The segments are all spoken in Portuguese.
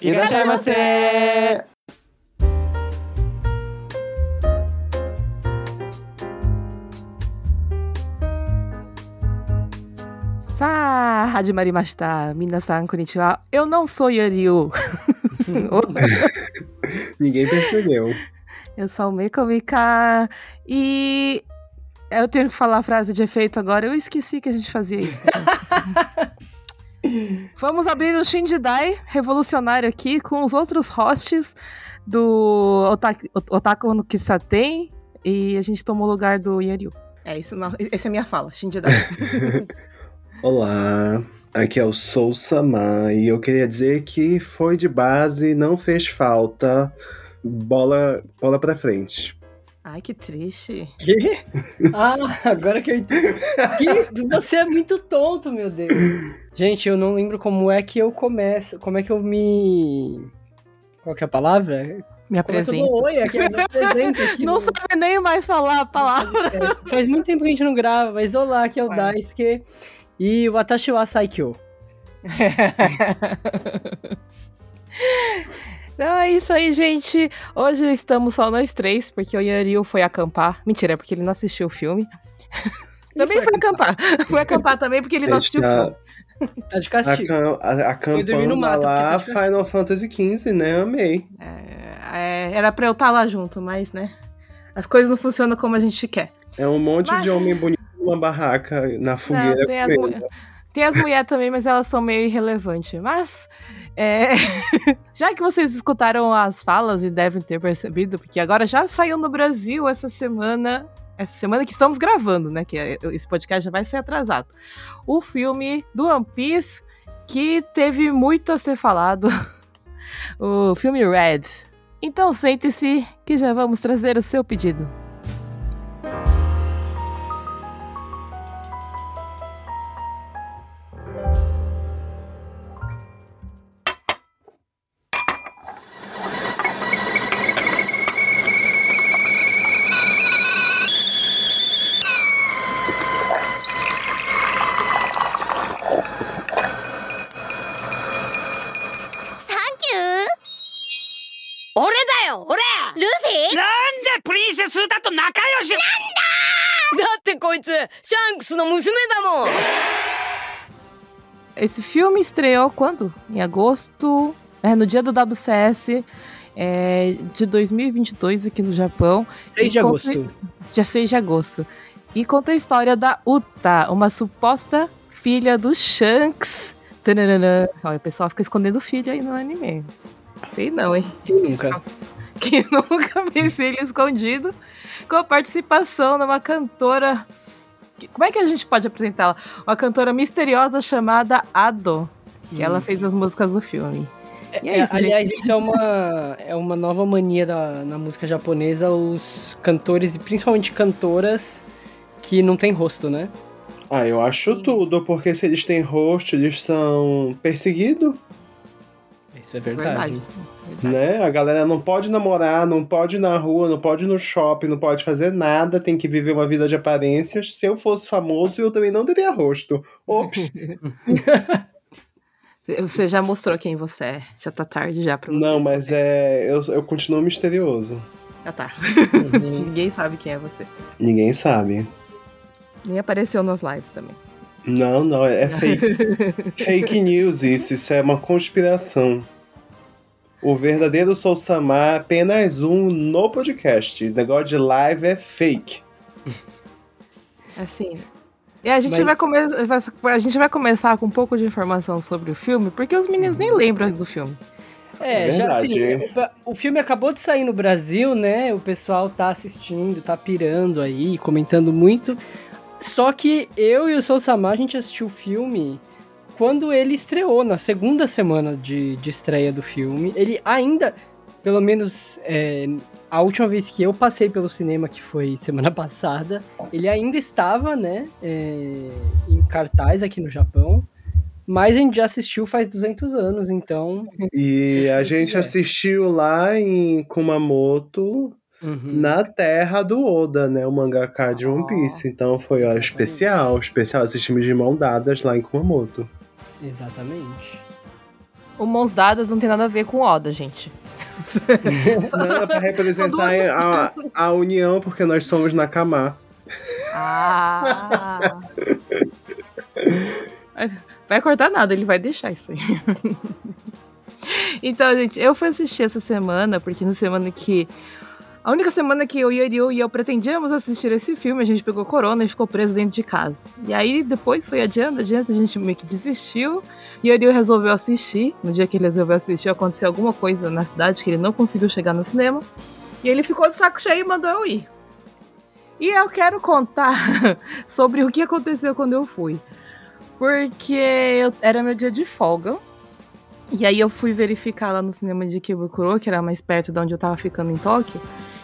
いらっしゃいませ Sa, 始まりました。皆さん、こんにちは。Eu não sou Yoriu. Ninguém percebeu. Eu sou o Meiko Mika. E eu tenho que falar a frase de efeito agora. Eu esqueci que a gente fazia isso. Vamos abrir o Shindidai revolucionário aqui com os outros hosts do Otaki, Otaku no Kisaten. E a gente tomou o lugar do Yoriu. É isso, não. Essa é a minha fala, Shindidai. Olá, aqui é o Sou Sama e eu queria dizer que foi de base, não fez falta. Bola, bola pra frente. Ai, que triste. Que? Ah, agora que eu entendi. Que? Você é muito tonto, meu Deus. Gente, eu não lembro como é que eu começo. Como é que eu me. Qual que é a palavra? Me Como é que eu apresenta. dou oi aqui? Eu me apresento aqui. Não no- sabe nem mais falar a palavra. podcast. Faz muito tempo que a gente não grava, mas olá, aqui é o Ué. Daisuke. E o Watashi wa Saikyo. Então é isso aí, gente. Hoje estamos só nós três, porque o Yariu foi acampar. Mentira, é porque ele não assistiu o filme. também foi acampar. Foi acampar também, porque ele não assistiu o filme. Tá de castigo. a- no acampando mato, lá tá Final Fantasy XV, né? Amei. É, é, era pra eu estar lá junto, mas, né? As coisas não funcionam como a gente quer. É um monte Mas- de homem bonito numa barraca na Não, fogueira. tem, as, mu- tem as mulheres também, mas elas são meio irrelevantes. Mas, é, já que vocês escutaram as falas e devem ter percebido, porque agora já saiu no Brasil essa semana, essa semana que estamos gravando, né? Que é- esse podcast já vai ser atrasado. O filme do One Piece, que teve muito a ser falado. o filme Red. Então sente-se que já vamos trazer o seu pedido. Esse filme estreou quando? Em agosto, é, no dia do WCS é, de 2022 aqui no Japão, 6 de E agosto. dia 6 de agosto. E conta a história da Uta, uma suposta filha do Shanks. Tananana. Olha, o pessoal fica escondendo o filho aí no anime. Sei não, hein? Quem nunca? Quem nunca fez filho escondido, com a participação de uma cantora. Como é que a gente pode apresentá-la? Uma cantora misteriosa chamada Ado, que ela fez as músicas do filme. E é É, isso, aliás, gente. isso é uma, é uma nova mania da, na música japonesa, os cantores, e principalmente cantoras, que não tem rosto, né? Ah, eu acho tudo, porque se eles têm rosto, eles são perseguidos, Isso é verdade. Verdade. Né? A galera não pode namorar, não pode ir na rua, não pode ir no shopping, não pode fazer nada, tem que viver uma vida de aparências. Se eu fosse famoso, eu também não teria rosto. Ops! Você já mostrou quem você é. Já tá tarde já pra você. não, mas é. Eu, eu continuo misterioso. Ah, tá. Uhum. Ninguém sabe quem é você. Ninguém sabe. Nem apareceu nas lives também. Não, não, é fake. fake news isso, isso é uma conspiração. O verdadeiro Sou Samar apenas um no podcast. O negócio de live é fake. Assim. E a gente, Mas- vai come... a gente vai começar com um pouco de informação sobre o filme, porque os meninos nem lembram do filme. É, É já assim, verdade. o, o filme acabou de sair no Brasil, né? O pessoal tá assistindo, tá pirando aí, comentando muito. Só que eu e o Sou Samar, a gente assistiu o filme quando ele estreou, na segunda semana de, de estreia do filme. Ele ainda, pelo menos é, a última vez que eu passei pelo cinema, que foi semana passada, ele ainda estava, né, é, em cartaz aqui no Japão. Mas a gente já assistiu faz 200 anos, então E a gente assistiu lá em Kumamoto, Uhum. na terra do Oda, né? O mangaka de One Piece. Então foi ó, especial, especial. Assistimos de mão dadas lá em Kumamoto. Exatamente. O Mãos Dadas não tem nada a ver com Oda, gente. Não, é pra representar a, a união, porque nós somos Nakama. Ah! Vai cortar nada, ele vai deixar isso aí. Então, gente, eu fui assistir essa semana, porque na semana que. A única semana que eu e Ariel e eu pretendíamos assistir esse filme, a gente pegou corona e ficou preso dentro de casa. E aí depois foi adiando, adiando, a gente meio que desistiu. E Ariel resolveu assistir. No dia que ele resolveu assistir, aconteceu alguma coisa na cidade que ele não conseguiu chegar no cinema. E ele ficou de saco cheio e mandou eu ir. E eu quero contar sobre o que aconteceu quando eu fui. Porque eu, era meu dia de folga. E aí eu fui verificar lá no cinema de Kibukuro, que era mais perto de onde eu tava ficando em Tóquio,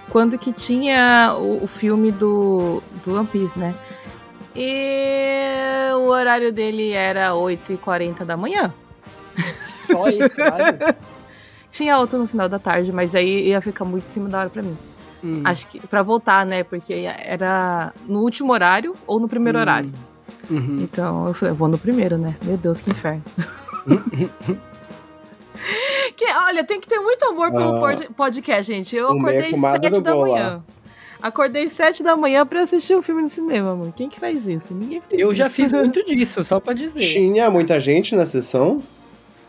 quando que tinha o, o filme do, do One Piece, né? E o horário dele era 8h40 da manhã. Só isso, claro. Tinha outro no final da tarde, mas aí ia ficar muito em cima da hora pra mim. Hum. Acho que pra voltar, né? Porque era no último horário ou no primeiro Hum. horário. Uhum. Então eu falei, eu vou no primeiro, né? Meu Deus, que inferno. que, olha, tem que ter muito amor pelo Ah. pod- podcast, gente. Eu acordei sete da manhã. Acordei sete da manhã pra assistir um filme no cinema, mano. Quem que faz isso? Ninguém faz Eu já isso. fiz muito disso, só pra dizer. Tinha muita gente na sessão?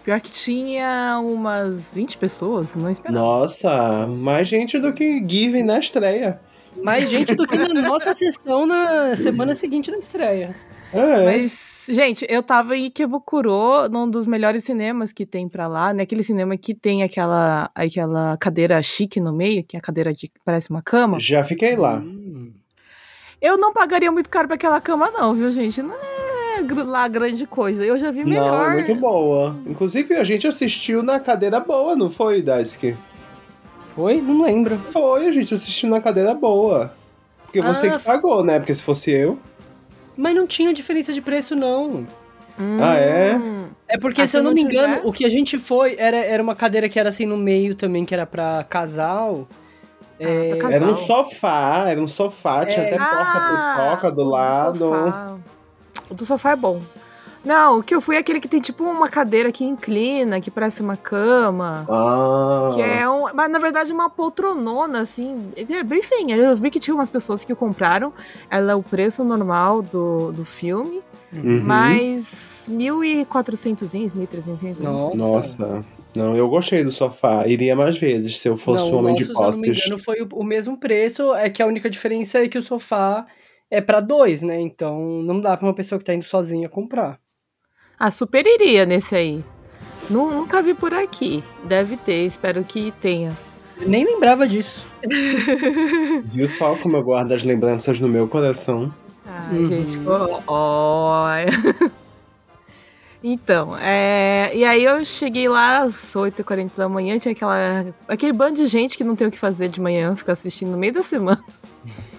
Pior que tinha umas 20 pessoas, não esperava. Nossa, mais gente do que Given na estreia. Mais gente do que na nossa sessão na semana seguinte da estreia. É. Mas, gente, eu tava em Ikebukuro, num dos melhores cinemas que tem pra lá, né? Aquele cinema que tem aquela, aquela cadeira chique no meio, que é a cadeira de que parece uma cama. Já fiquei lá. Hum. Eu não pagaria muito caro pra aquela cama, não, viu, gente? Não é lá grande coisa. Eu já vi Não, melhor. muito boa. Inclusive, a gente assistiu na cadeira boa, não foi, Daisuke? Foi? Não lembro. Foi, a gente assistiu na cadeira boa. Porque você Ah, que pagou, né? Porque se fosse eu. Mas não tinha diferença de preço, não. Hum. Ah, é? É porque, Ah, se eu não não me engano, tiver? o que a gente foi era, era uma cadeira que era assim no meio também, que era pra casal. É, pra casal. Era um sofá, era um sofá, tinha É. até porta-pipoca do o lado. Sofá. O do sofá é bom. Não, o que eu fui é aquele que tem tipo uma cadeira que inclina, que parece uma cama. Ah. Que é um. Mas na verdade é uma poltronona, assim. É bem feinha. Eu vi que tinha umas pessoas que compraram. Ela é o preço normal do, do filme. Uhum. Mas 1.400 ienes, 1.300 ienes. Nossa. Nossa. Não, eu gostei do sofá. Iria mais vezes se eu fosse Não, um homem o de nosso, se eu não me posses. engano, foi o, o mesmo preço, é que a única diferença é que o sofá é pra dois, né? Então não dá pra uma pessoa que tá indo sozinha comprar. Ah, super iria nesse aí. Nu- nunca vi por aqui. Deve ter, espero que tenha. Nem lembrava disso. Viu só como eu guardo as lembranças no meu coração? Ai, Uhum. gente, ó. ó. Então, é, e aí eu cheguei lá às 8h40 da manhã, tinha aquela, aquele bando de gente que não tem o que fazer de manhã, fica assistindo no meio da semana.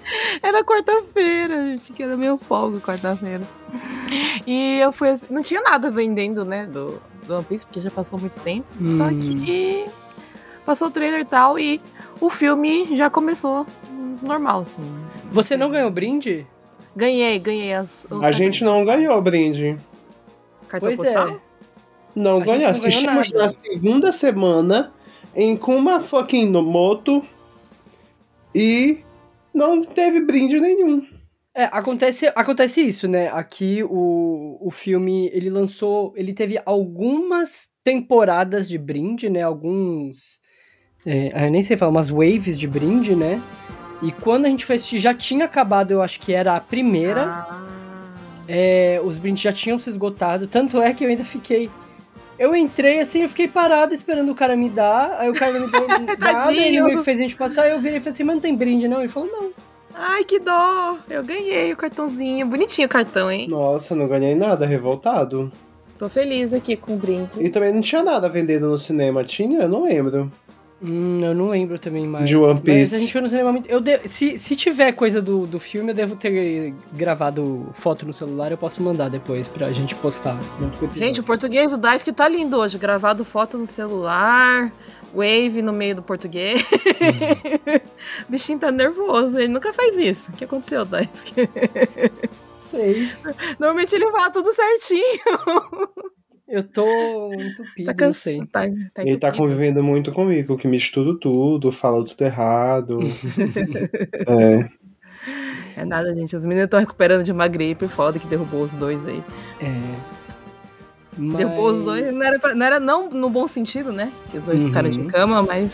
Era quarta-feira, gente, que era meu folga quarta-feira. E eu fui, assim- não tinha nada vendendo, né, do, do One Piece, porque já passou muito tempo. Só Hum. que passou o trailer e tal, e o filme já começou normal, assim. Você não ganhou brinde? Ganhei, ganhei as. A gente não ganhou brinde. Cartão Pois postal? é. Não A gente ganhou. não Assistimos na segunda semana em Kuma fucking no Moto e não teve brinde nenhum. É, acontece, acontece isso, né? Aqui o, o filme, ele lançou, ele teve algumas temporadas de brinde, né? Alguns, é, eu nem sei falar, umas waves de brinde, né? E quando a gente foi assistir, já tinha acabado, eu acho que era a primeira. Ah. É, os brindes já tinham se esgotado, tanto é que eu ainda fiquei... Eu entrei assim, eu fiquei parado esperando o cara me dar, aí o cara não me deu nada, ele meio que fez a gente passar, aí eu virei e falei assim, mas não tem brinde não? Ele falou, não. Ai, que dó! Eu ganhei o cartãozinho. Bonitinho o cartão, hein? Nossa, não ganhei nada, revoltado. Tô feliz aqui com o brinde. E também não tinha nada vendendo no cinema, tinha? Eu não lembro. Hum, eu não lembro também mais. De One Mas Piece. a gente foi no cinema muito. Eu de- se, se tiver coisa do, do filme, eu devo ter gravado foto no celular, eu posso mandar depois pra gente postar. Gente, o português do Daisuke tá lindo hoje. Gravado foto no celular, wave no meio do português. o bichinho tá nervoso, ele nunca faz isso. O que aconteceu, Daisuke? sei. Normalmente ele fala tudo certinho. Eu tô entupido, Tá não cansado. sei. Tá, tá Ele tá convivendo muito comigo, que mistura tudo, fala tudo errado. é. É nada, gente. Os meninos estão recuperando de uma gripe foda que derrubou os dois aí. É. Mas... Derrubou os dois. Não era, pra- não era não no bom sentido, né? Que os dois Uhum. ficaram de cama, mas.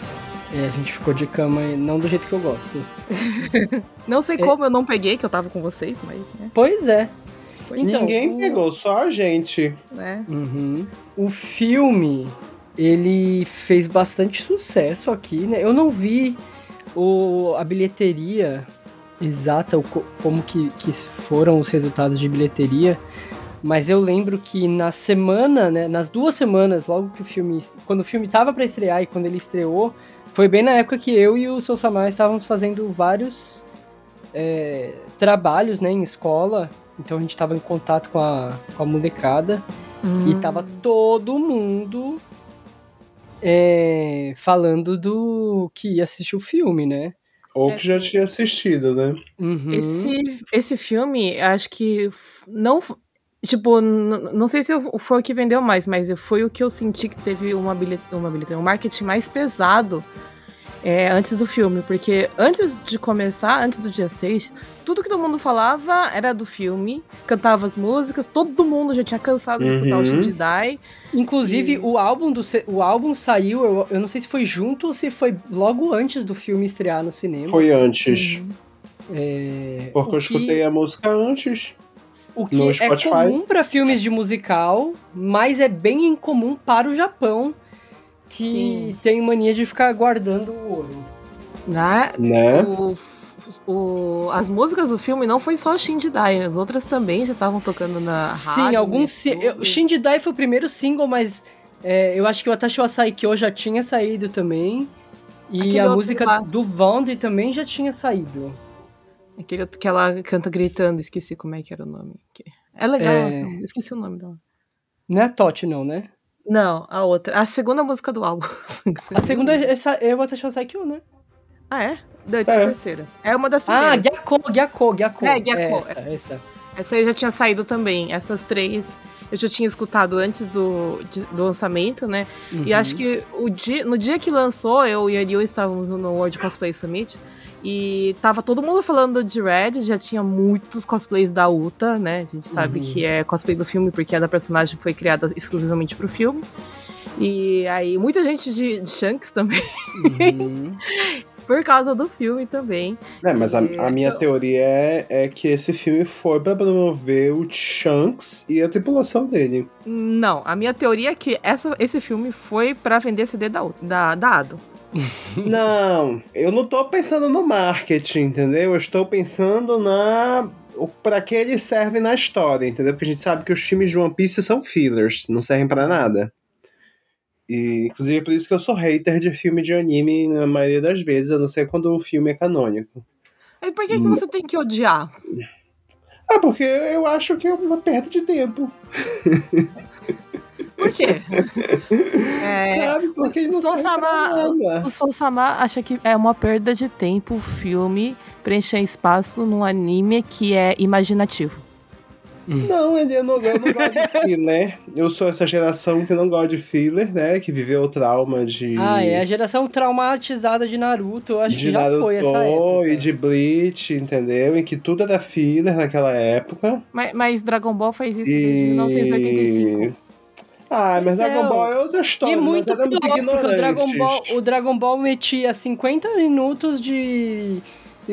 É, a gente ficou de cama, e não do jeito que eu gosto. Não sei É. como eu não peguei, que eu tava com vocês, mas, né? Pois é. Então, Ninguém o- pegou, só a gente. né? Uhum. O filme, ele fez bastante sucesso aqui, né? Eu não vi o, a bilheteria exata, o co- como que, que foram os resultados de bilheteria, mas eu lembro que na semana, né, nas duas semanas, logo que o filme, quando o filme tava para estrear e quando ele estreou, foi bem na época que eu e o Sou Samar estávamos fazendo vários é, trabalhos, né, em escola, então a gente tava em contato com a, com a molecada, Hum. e tava todo mundo é, falando do que ia assistir o filme, né? Ou É, que já sim. tinha assistido, né? Uhum. Esse, esse filme, acho que não. Tipo, não sei se foi o que vendeu mais, mas foi o que eu senti que teve uma bilhete, uma bilheteria, um marketing mais pesado é, antes do filme. Porque antes de começar, antes do dia 6, tudo que todo mundo falava era do filme, cantava as músicas, todo mundo já tinha cansado de escutar o Uhum. Shinji Dai. Inclusive, E- o álbum do o álbum saiu, eu, eu não sei se foi junto ou se foi logo antes do filme estrear no cinema. Foi antes. É, Porque o eu que- escutei a música antes. O que no é Spotify. comum para filmes de musical, mas é bem incomum para o Japão, que Sim. tem mania de ficar guardando o ouro. Né? Né? O, o- as músicas do filme não foi só Shinji Dai, as outras também já estavam tocando na rádio. Sim, alguns. si- YouTube. eu- Shinji Dai foi o primeiro single, mas é, eu acho que o Atashi wa Saikyo já tinha saído também. E Aquele a música lá. do Vondi também já tinha saído. Aquele outro que ela canta gritando, esqueci como é que era o nome. É legal, É. esqueci o nome dela. Não é a Totti, não, né? Não, a outra. A segunda música do álbum. A segunda é, essa- é o Atashi wa Saikyo, né? Ah, é? Não, então a É. terceira. É uma das Ah, primeiras. Gyako, Gyako, Gyako. É, Gyako. Essa, essa. Essa aí já tinha saído também. Essas três eu já tinha escutado antes do, de- do lançamento, né? E Uhum. acho que o dia, no dia que lançou, eu e a Ariel estávamos no World Cosplay Summit. E tava todo mundo falando de Red, já tinha muitos cosplays da Uta, né? A gente sabe Uhum. que é cosplay do filme porque a da personagem foi criada exclusivamente pro filme. E aí, muita gente de, de Shanks também, Uhum. por causa do filme também. É, mas a, a minha teoria é, é que esse filme foi pra promover o Shanks e a tripulação dele. Não, a minha teoria é que essa, esse filme foi pra vender CD da, Uta- da, da Ado. Não, eu não tô pensando no marketing, entendeu? Eu estou pensando na. Pra que ele serve na história, entendeu? Porque a gente sabe que os filmes de One Piece são fillers, não servem pra nada. E, inclusive, é por isso que eu sou hater de filme de anime na maioria das vezes, a não ser quando o filme é canônico. E por que, que você tem que odiar? Ah, porque eu acho que é uma perda de tempo. Por quê? É, sabe? Porque. O Sou Sama acha que é uma perda de tempo o filme preencher espaço num anime que é imaginativo. Não, ele eu não, eu não gosto de filler. Eu sou essa geração que não gosta de filler, né? Que viveu o trauma de. Ah, é a geração traumatizada de Naruto, eu acho de que já Naruto foi essa época. e de Bleach, entendeu? Em que tudo era filler naquela época. Mas, mas Dragon Ball faz isso E. desde 1985. Ah, mas é, Dragon Ball ó. é outra história. E nós muito pior, éramos porque o ignorantes. Dragon, Ball, o Dragon Ball metia 50 minutos de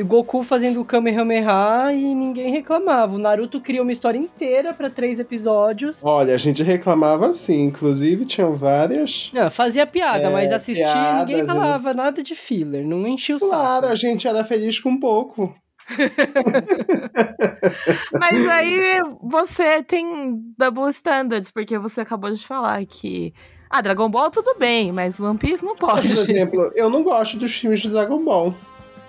Goku fazendo Kamehameha e ninguém reclamava. O Naruto criou uma história inteira pra três episódios. Olha, a gente reclamava assim. Inclusive, tinham várias. Não, fazia piada, É, mas assistia e ninguém piadas, falava nada de filler, não enchia o Claro, a saco. gente era feliz com pouco. Mas aí você tem double standards, porque você acabou de falar que. Ah, Dragon Ball tudo bem, mas One Piece não pode. Por exemplo, eu não gosto dos filmes de Dragon Ball.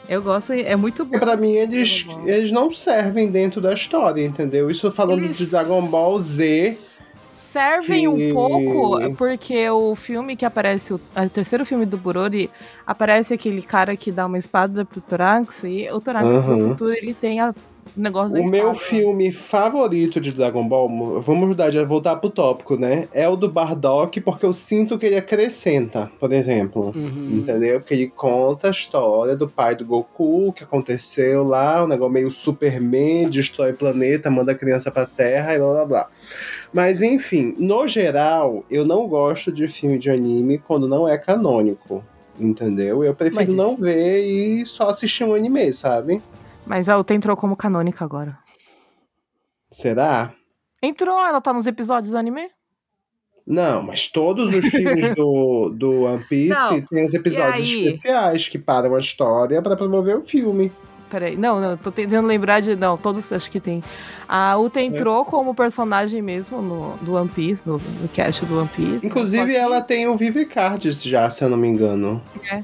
Eu gosto, é muito bom. Pra mim eles, eles não servem dentro da história, entendeu? Isso falando Eles- de Dragon Ball Z. servem que- um pouco, porque o filme que aparece, o, o terceiro filme do Burori, aparece aquele cara que dá uma espada pro Torax, e o Torax Aham. no futuro ele tem a negócio O meu espada. filme favorito de Dragon Ball, vamos mudar de voltar pro tópico, né? É o do Bardock, porque eu sinto que ele acrescenta, por exemplo. Uhum. Entendeu? Porque ele conta a história do pai do Goku, o que aconteceu lá, um negócio meio Superman, destrói o planeta, manda a criança pra Terra e blá blá blá. Mas enfim, no geral, eu não gosto de filme de anime quando não é canônico. Entendeu? Eu prefiro Mas não isso- ver e só assistir um anime, sabe? Mas a Uta entrou como canônica agora. Será? Entrou, ela tá nos episódios do anime? Não, mas todos os filmes do, do One Piece Não, têm os episódios especiais que param a história pra promover o filme. Peraí, não, não, tô tentando lembrar de. Não, todos acho que tem. A Uta É. entrou como personagem mesmo no, do One Piece, no, no cast do One Piece. Inclusive, só que- ela tem o Vive Cards já, se eu não me engano. É?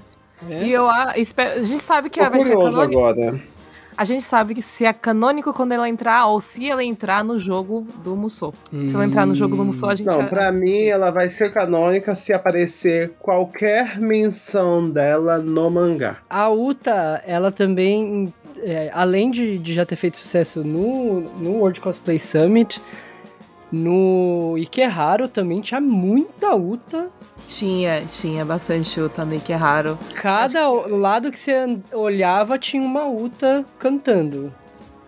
E eu a, espero. A gente sabe que Tô ela vai ser curioso agora. A gente sabe que se é canônico quando ela entrar, ou se ela entrar no jogo do Musou. Se ela entrar no jogo do Musou, a gente. Não, já- pra mim, ela vai ser canônica se aparecer qualquer menção dela no mangá. A Uta, ela também, é, além de, de já ter feito sucesso no, no World Cosplay Summit, no Ikeharu também tinha muita Uta. Tinha, tinha bastante Uta no que é raro. Cada o- lado que você olhava tinha uma Uta cantando,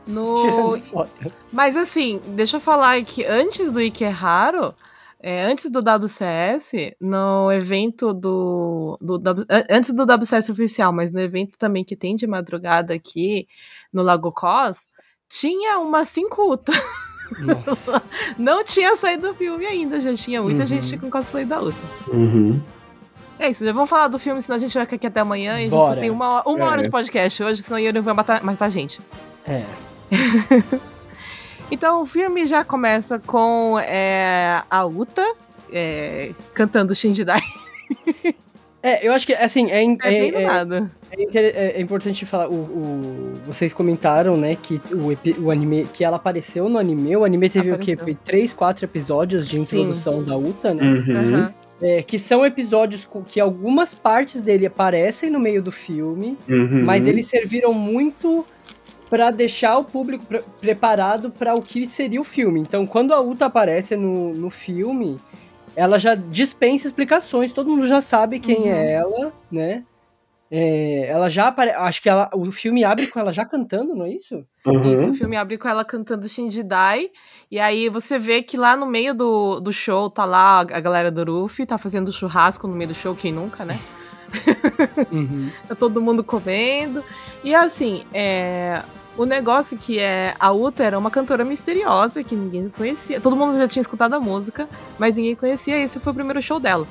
No... Mas assim, deixa eu falar que antes do Ikeharu, é, antes do WCS, no evento do, do antes do WCS oficial, mas no evento também que tem de madrugada aqui no Lago Cos, tinha umas cinco Uta. Nossa. Não tinha saído do filme ainda, já tinha muita Uhum. gente com cosplay da Uta. Uhum. É isso, já vamos falar do filme, senão a gente vai ficar aqui até amanhã e a gente Bora. só tem uma, hora- uma É. hora de podcast hoje, senão o Yuri vai matar, matar a gente. É. Então o filme já começa com é, a Uta é, cantando Shinjidai. É, eu acho que, assim, é, in- É, bem é, é, nada. é é- importante falar, o, o- vocês comentaram, né, que o, o anime, que ela apareceu no anime, o anime teve o quê? Apareceu. Foi três, quatro episódios de introdução da Uta, né? Uhum. Aham. É, que são episódios que algumas partes dele aparecem no meio do filme, Uhum. mas eles serviram muito pra deixar o público pre- preparado pra o que seria o filme. Então, quando a Uta aparece no, no filme, ela já dispensa explicações, todo mundo já sabe quem Uhum. é ela, né? É, ela já aparece. Acho que ela, o filme abre com ela já cantando, não é isso? Uhum. Isso, o filme abre com ela cantando Shinjidai. E aí você vê que lá no meio do, do show tá lá a galera do Ruffy, tá fazendo churrasco no meio do show, quem nunca, né? Tá todo mundo comendo. E assim, é. O negócio que é. A Uta era uma cantora misteriosa que ninguém conhecia. Todo mundo já tinha escutado a música, mas ninguém conhecia. Esse foi o primeiro show dela.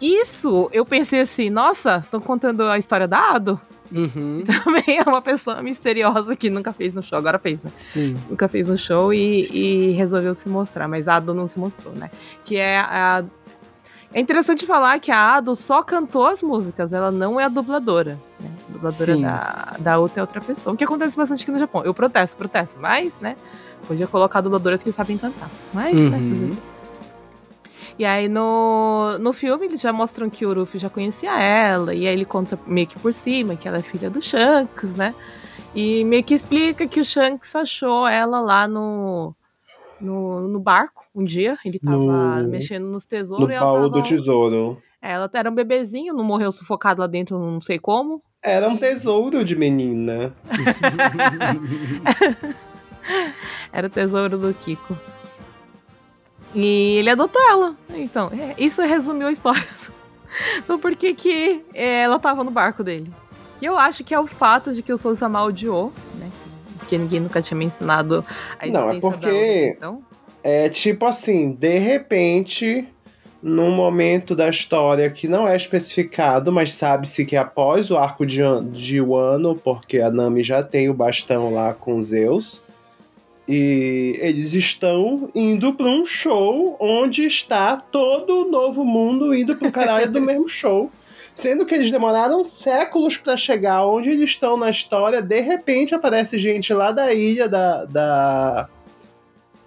Isso, eu pensei assim, nossa, estão contando a história da Ado. Uhum. Também é uma pessoa misteriosa que nunca fez no show, agora fez, né? Sim. Nunca fez no show e, e resolveu se mostrar, mas a Ado não se mostrou, né? Que é a. É interessante falar que a Ado só cantou as músicas, ela não é a dubladora. Né? A dubladora Sim. da, da outra é outra pessoa. O que acontece bastante aqui no Japão. Eu protesto, protesto, mas, né? Podia colocar dubladoras que sabem cantar. Mas, né? Uhum. quê? E aí no, no filme eles já mostram que o Ruffy já conhecia ela, e aí ele conta meio que por cima que ela é filha do Shanks, né? E meio que explica que o Shanks achou ela lá no, no, no barco um dia. Ele tava No- mexendo nos tesouros No e ela baú do tesouro. Ela era um bebezinho, não morreu sufocado lá dentro, não sei como. Era um tesouro de menina. Era o tesouro do Kiko. E ele adotou ela. Então, é, isso resumiu a história do porquê que é, ela tava no barco dele. E eu acho que é o fato de que o Sousama odiou, né? Porque ninguém nunca tinha me ensinado a Não, é porque- outra, então. É tipo assim, de repente, num momento da história que não é especificado, mas sabe-se que após o arco de, de Wano, porque a Nami já tem o bastão lá com Zeus, e eles estão indo para um show onde está todo o novo mundo indo pro caralho do mesmo show. Sendo que eles demoraram séculos para chegar onde eles estão na história, de repente aparece gente lá da ilha da, da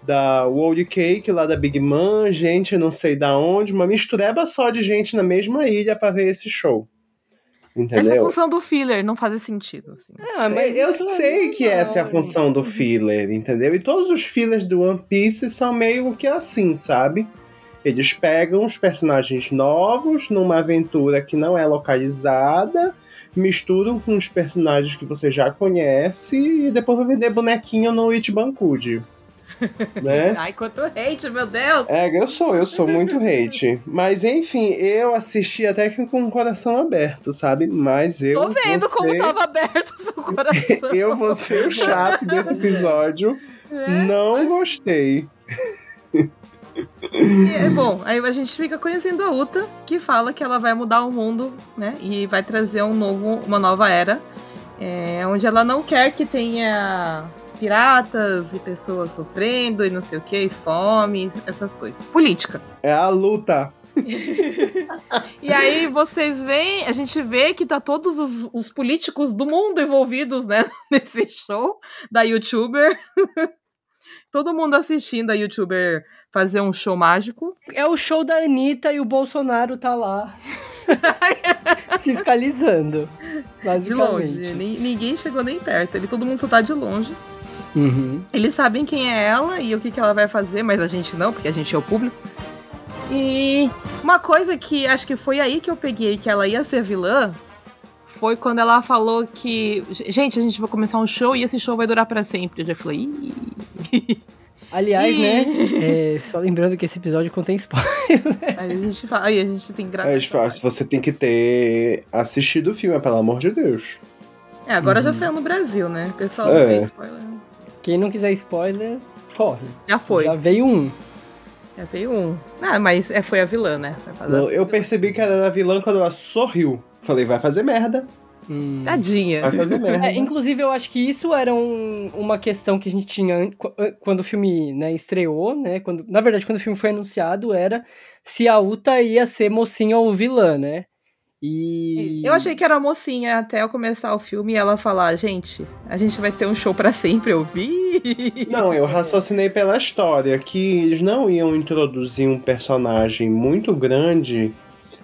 da World Cake, lá da Big Man, gente não sei da onde, uma mistureba só de gente na mesma ilha pra ver esse show. Entendeu? Essa é a função do filler, não faz sentido. Assim. Ah, mas eu sei não- que essa é a função do filler, entendeu? E todos os fillers do One Piece são meio que assim, sabe? Eles pegam os personagens novos numa aventura que não é localizada, misturam com os personagens que você já conhece e depois vai vender bonequinho no Ichibankuji. né? Ai, quanto hate, meu Deus! É, eu sou, eu sou muito hate. Mas enfim, eu assisti até que com o coração aberto, sabe? Mas eu. Tô vendo como ser- tava aberto o seu coração. Eu vou ser o chato desse episódio. É. Não gostei. E é bom, aí a gente fica conhecendo a Uta, que fala que ela vai mudar o mundo, né? E vai trazer um novo, uma nova era. é, onde ela não quer que tenha piratas e pessoas sofrendo e não sei o que, fome, essas coisas. Política. É a luta. E aí vocês veem, a gente vê que tá todos os, os políticos do mundo envolvidos, né, nesse show da youtuber. Todo mundo assistindo a youtuber fazer um show mágico. É o show da Anitta e o Bolsonaro tá lá. fiscalizando. De longe. Ni- Ninguém chegou nem perto. Ele, todo mundo só tá de longe. Uhum. Eles sabem quem é ela e o que, que ela vai fazer, mas a gente não, porque a gente é o público. E uma coisa que acho que foi aí que eu peguei que ela ia ser vilã foi quando ela falou que. Gente, a gente vai começar um show e esse show vai durar pra sempre. Eu já falei. Aliás, Ih. né? é, só lembrando que esse episódio contém spoiler. Aí a gente fala. Aí a gente tem que gravar. É fácil, você tem que ter assistido o filme, pelo amor de Deus. É, agora já Uhum. saiu no Brasil, né? O pessoal É. não tem spoiler. Quem não quiser spoiler, corre. Já foi. Já veio um. Já veio um. Ah, mas é, foi a vilã, né? Fazer Eu, a eu vilã. percebi que ela era vilã quando ela sorriu. Falei, vai fazer merda. Hum. Tadinha. Merda. É, inclusive, eu acho que isso era um- uma questão que a gente tinha an- qu- an- quando o filme né, estreou, né? Quando, na verdade, quando o filme foi anunciado, era se a Uta ia ser mocinha ou vilã, né? E. Eu achei que era mocinha até eu começar o filme e ela falar, gente, a gente vai ter um show pra sempre, eu vi. Não, eu raciocinei pela história que eles não iam introduzir um personagem muito grande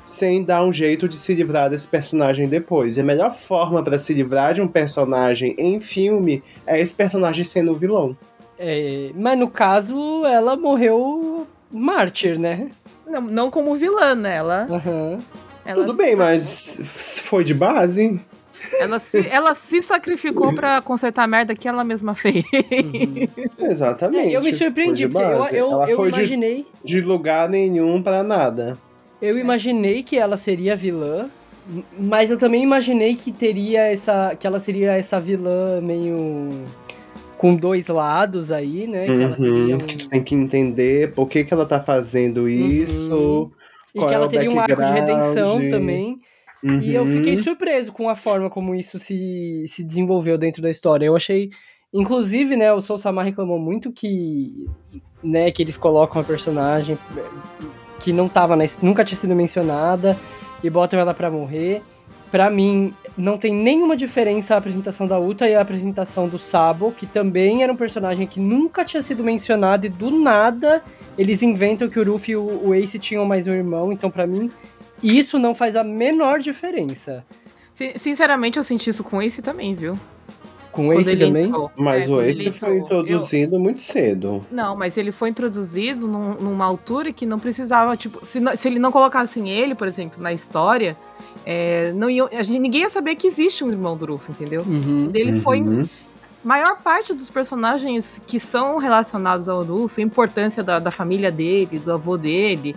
sem dar um jeito de se livrar desse personagem depois. E a melhor forma pra se livrar de um personagem em filme é esse personagem sendo o vilão. É, mas no caso, ela morreu mártir, né? Não, não como vilã, né? Ela, Aham. ela, Tudo bem, mas foi de base? ela, se, ela se sacrificou pra consertar a merda que ela mesma fez. Uhum. Exatamente. É, eu me surpreendi, porque eu, eu, Ela eu foi de, imaginei. de lugar nenhum pra nada. Eu imaginei que ela seria vilã, mas eu também imaginei que teria essa. que ela seria essa vilã meio. com dois lados aí, né? Que ela Uhum, teria um- Que tu tem que entender por que, que ela tá fazendo isso. E qual que é ela o teria um arco de redenção também. E eu Uhum. fiquei surpreso com a forma como isso se, se desenvolveu dentro da história. Eu achei. Inclusive, né, o Soul reclamou muito que. né, que eles colocam a personagem que não tava na, nunca tinha sido mencionada e botam ela pra morrer. Pra mim, não tem nenhuma diferença a apresentação da Uta e a apresentação do Sabo, que também era um personagem que nunca tinha sido mencionado e do nada eles inventam que o Ruffy e o, o Ace tinham mais um irmão. Então, pra mim, isso não faz a menor diferença. Sin- Sinceramente, eu senti isso com esse também, viu? Com o Quando Ace ele também? entrou. Mas É, o Ace foi entrou. Eu- introduzido muito cedo. Não, mas ele foi introduzido num- numa altura que não precisava, tipo, se, não- se ele não colocassem ele, por exemplo, na história, é, não ia, a gente, ninguém ia saber que existe um irmão do Ruffy, entendeu? Uhum. Ele foi. Uhum. Maior parte dos personagens que são relacionados ao Ruffy, a importância da, da família dele, do avô dele,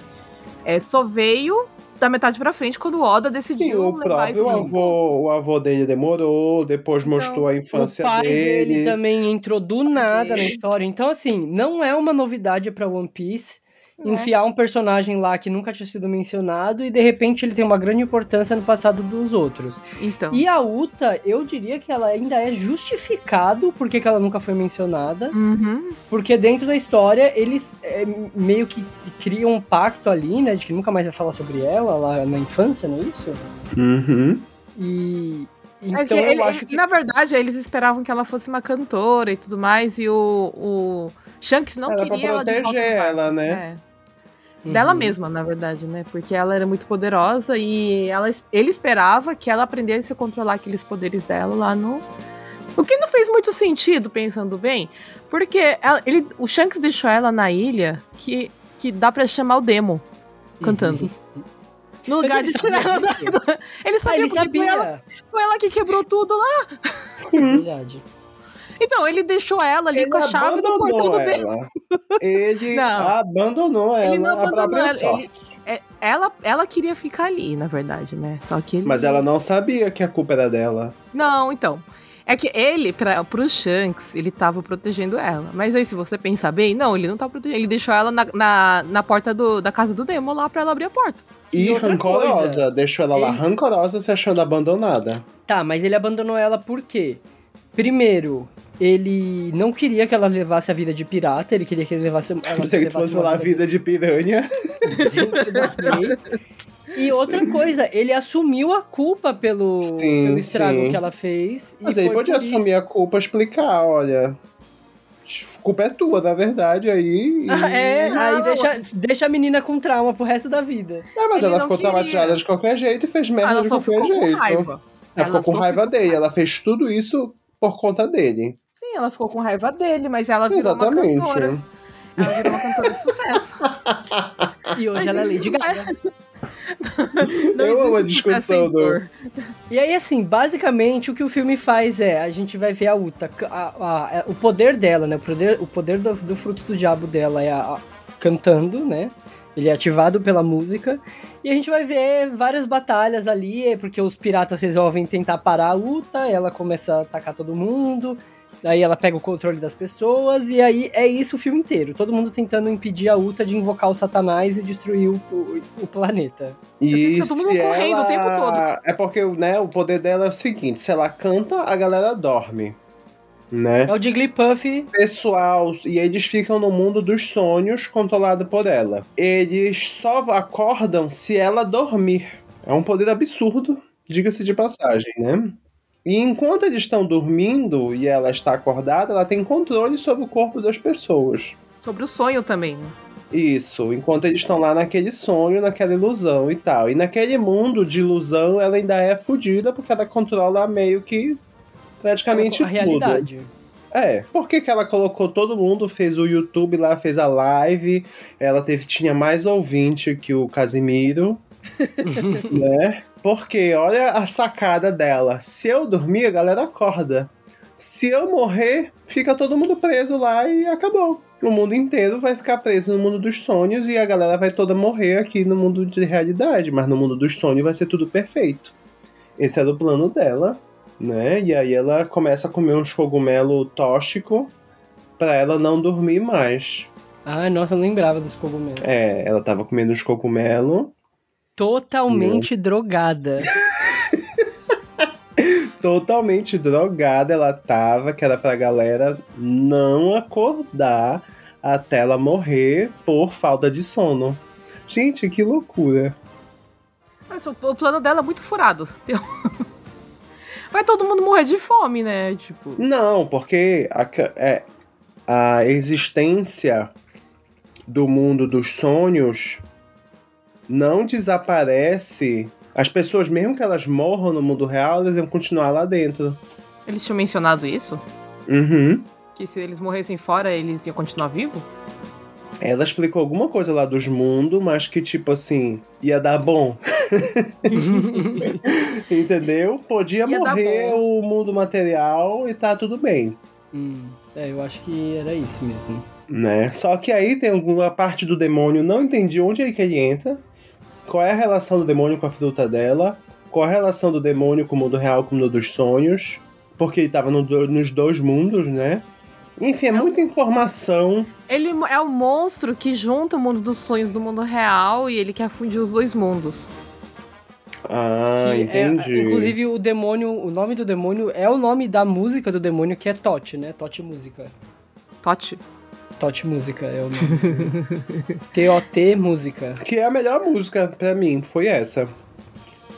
é, só veio da metade pra frente quando o Oda Sim, decidiu o levar esse próprio avô, o avô dele demorou, depois mostrou a O infância pai dele. dele. também entrou do nada na Sim. história. Então, assim, não é uma novidade pra One Piece né? enfiar um personagem lá que nunca tinha sido mencionado e de repente ele tem uma grande importância no passado dos outros. Então. E a Uta, eu diria que ela ainda é justificado porque que ela nunca foi mencionada. Uhum. Porque dentro da história, eles é, meio que criam um pacto ali, né? De que nunca mais vai falar sobre ela lá na infância, não é isso? Uhum. E. É Então eu ele- acho que. Na verdade, eles esperavam que ela fosse uma cantora e tudo mais, e o, o Shanks não pra queria ela de volta proteger ela, né? É. Dela Uhum. mesma, na verdade, né? Porque ela era muito poderosa e ela, ele esperava que ela aprendesse a controlar aqueles poderes dela lá no. O que não fez muito sentido, pensando bem, porque ela- ele, o Shanks deixou ela na ilha que, que dá pra chamar o demo cantando. No lugar ele de tirar ela sabia da. Ele Ah, sabia, ele porque Foi, ela, sabia. foi ela que quebrou tudo lá. Verdade. Então, ele deixou ela ali Ele com a chave do portão ela. Ele Não. abandonou ela, Ele não a abandonou ela. Ele, ela, ela queria ficar ali, na verdade, né? Só que ele. Mas ela não sabia que a culpa era dela. Não, então. É que ele, pra, pro Shanks, ele tava protegendo ela. Mas aí, se você pensar bem, não, ele não tá protegendo. Ele deixou ela na, na, na porta do, da casa do Demo lá pra ela abrir a porta. E, E rancorosa, coisa, deixou ela lá ele- rancorosa, se achando abandonada. Tá, mas ele abandonou ela por quê? Primeiro, ele não queria que ela levasse a vida de pirata, ele queria que ele levasse. Ela Pensei que fosse falar vida de piranha. E outra coisa, ele assumiu a culpa pelo, Sim, pelo estrago sim. que ela fez. Mas e aí foi podia por isso- assumir a culpa, explicar, olha. A culpa é tua, na verdade, aí. e- Ah, é, aí Não, deixa, deixa a menina com trauma pro resto da vida. Ah, mas Ele ela ficou queria. traumatizada de qualquer jeito e fez merda ela de só qualquer ficou jeito. com raiva. Ela, ficou com raiva ficou- dele, ela fez tudo isso por conta dele. Ela ficou com raiva dele, mas ela virou Exatamente. uma cantora. Ela virou uma cantora de sucesso. E hoje Mas ela é Lady não Gaga. Não Eu amo a discussão sem do- dor. E aí, assim, basicamente o que o filme faz é, a gente vai ver a Uta, a- a- o poder dela, né? O poder, o poder do, do fruto do diabo dela é a- a- cantando, né? Ele é ativado pela música. E a gente vai ver várias batalhas ali, é porque os piratas resolvem tentar parar a Uta, ela começa a atacar todo mundo. Aí ela pega o controle das pessoas, e aí é isso o filme inteiro. Todo mundo tentando impedir a Uta de invocar o Satanás e destruir o, o- o planeta. E todo mundo correndo ela... o tempo todo. É porque né, o poder dela é o seguinte: se ela canta, a galera dorme. Né? É o Jigglypuff pessoal e eles ficam no mundo dos sonhos controlado por ela. Eles só acordam se ela dormir. É um poder absurdo, diga-se de passagem, né? E enquanto eles estão dormindo e ela está acordada, ela tem controle sobre o corpo das pessoas. Sobre o sonho também, né? Isso, enquanto eles estão lá naquele sonho, naquela ilusão e tal. E naquele mundo de ilusão, ela ainda é fodida porque ela controla meio que praticamente a tudo. realidade. É, por que, que ela colocou todo mundo, fez o YouTube lá, fez a live, ela teve, tinha mais ouvinte que o Casimiro, né? Porque olha a sacada dela. Se eu dormir, a galera acorda. Se eu morrer, fica todo mundo preso lá e acabou. O mundo inteiro vai ficar preso no mundo dos sonhos e a galera vai toda morrer aqui no mundo de realidade, mas no mundo dos sonhos vai ser tudo perfeito. Esse era o plano dela, né? E aí ela começa a comer uns cogumelo tóxico pra ela não dormir mais. Ai, nossa, eu não lembrava dos cogumelos. É, ela tava comendo uns cogumelo Totalmente drogada. totalmente drogada ela tava, que era pra galera não acordar até ela morrer por falta de sono. Gente, que loucura. Mas o, plano dela é muito furado. Vai todo mundo morrer de fome, né? Tipo. Não, porque a, é, a existência do mundo dos sonhos não desaparece. As pessoas, mesmo que elas morram no mundo real, elas vão continuar lá dentro. Eles tinham mencionado isso? Uhum. Que se eles morressem fora, eles iam continuar vivos? Ela explicou alguma coisa lá dos mundos, mas que, tipo assim, ia dar bom. Entendeu? Podia Ia morrer o mundo material e tá tudo bem. Hum, é, eu acho que era isso mesmo. né? Só que aí tem alguma parte do demônio, não entendi onde é que ele entra, qual é a relação do demônio com a fruta dela, qual é a relação do demônio com o mundo real com o mundo dos sonhos, porque ele tava no nos dois mundos, né? Enfim, é muita informação. Ele é o monstro que junta o mundo dos sonhos do mundo real e ele quer fundir os dois mundos. Ah, Que é- entendi. inclusive, o demônio, o nome do demônio é o nome da música do demônio, que é Tot, né? Tot Música. Tote. Tot Música é o nome. T-O-T Música. Que é a melhor música pra mim, foi essa.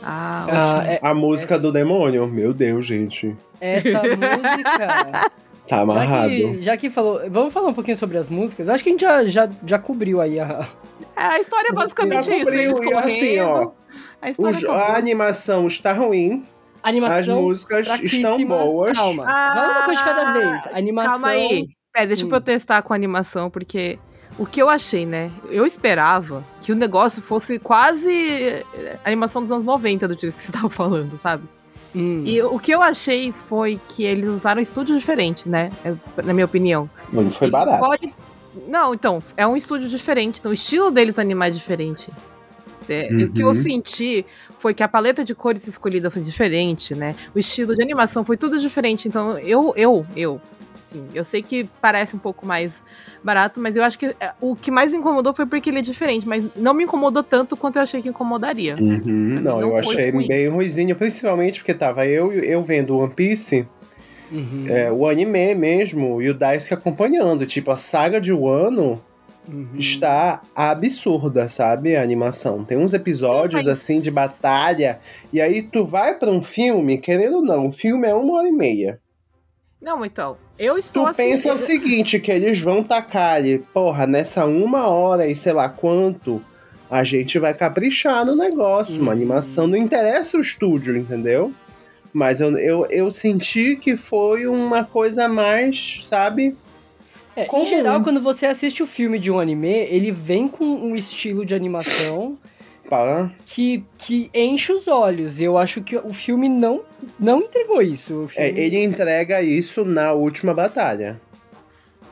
Ah, Ah, é- A música do demônio. Meu Deus, gente. essa música. Tá Já amarrado. que, já que falou. Vamos falar um pouquinho sobre as músicas? Acho que a gente já, já, já cobriu aí a. a história é basicamente Já isso. cobriu, Eles e assim, ó, a O a animação está ruim, A animação as músicas estão boas. Calma, vai uma coisa de cada vez. A animação... Calma aí. Pera, deixa eu Hum. protestar com a animação, porque o que eu achei, né? Eu esperava que o negócio fosse quase eh, a animação dos anos 90 do jeito que você estava falando, sabe? Hum. E o que eu achei foi que eles usaram um estúdio diferente, né? É, Na minha opinião. Não foi barato. pode- Não, então, é um estúdio diferente. Então, o estilo deles animar é diferente. É, e O que eu Uhum. senti foi que a paleta de cores escolhida foi diferente, né? O estilo de animação foi tudo diferente. Então, eu, eu, eu. Assim, eu sei que parece um pouco mais barato, mas eu acho que é, o que mais incomodou foi porque ele é diferente. Mas não me incomodou tanto quanto eu achei que incomodaria. Uhum, não, eu não foi achei ruim. bem ruizinho, principalmente porque tava eu, eu vendo One Piece, Uhum. é, o anime mesmo, e o Daisuke acompanhando. Tipo, a saga de Wano Uhum. está absurda, sabe? A animação. Tem uns episódios Sim, mas- assim de batalha, e aí tu vai pra um filme, querendo ou não, o filme é uma hora e meia. Não, então, eu estou Tu pensa o assistindo- seguinte, que eles vão tacar ali, porra, nessa uma hora e sei lá quanto, a gente vai caprichar no negócio. Uma Uhum. animação não interessa o estúdio, entendeu? Mas eu, eu, eu senti que foi uma coisa mais, sabe? É, Comum. em geral, quando você assiste o filme de um anime, ele vem com um estilo de animação Pá. que, que enche os olhos. Eu acho que o filme não, não entregou isso. O É, ele entrega isso na última batalha.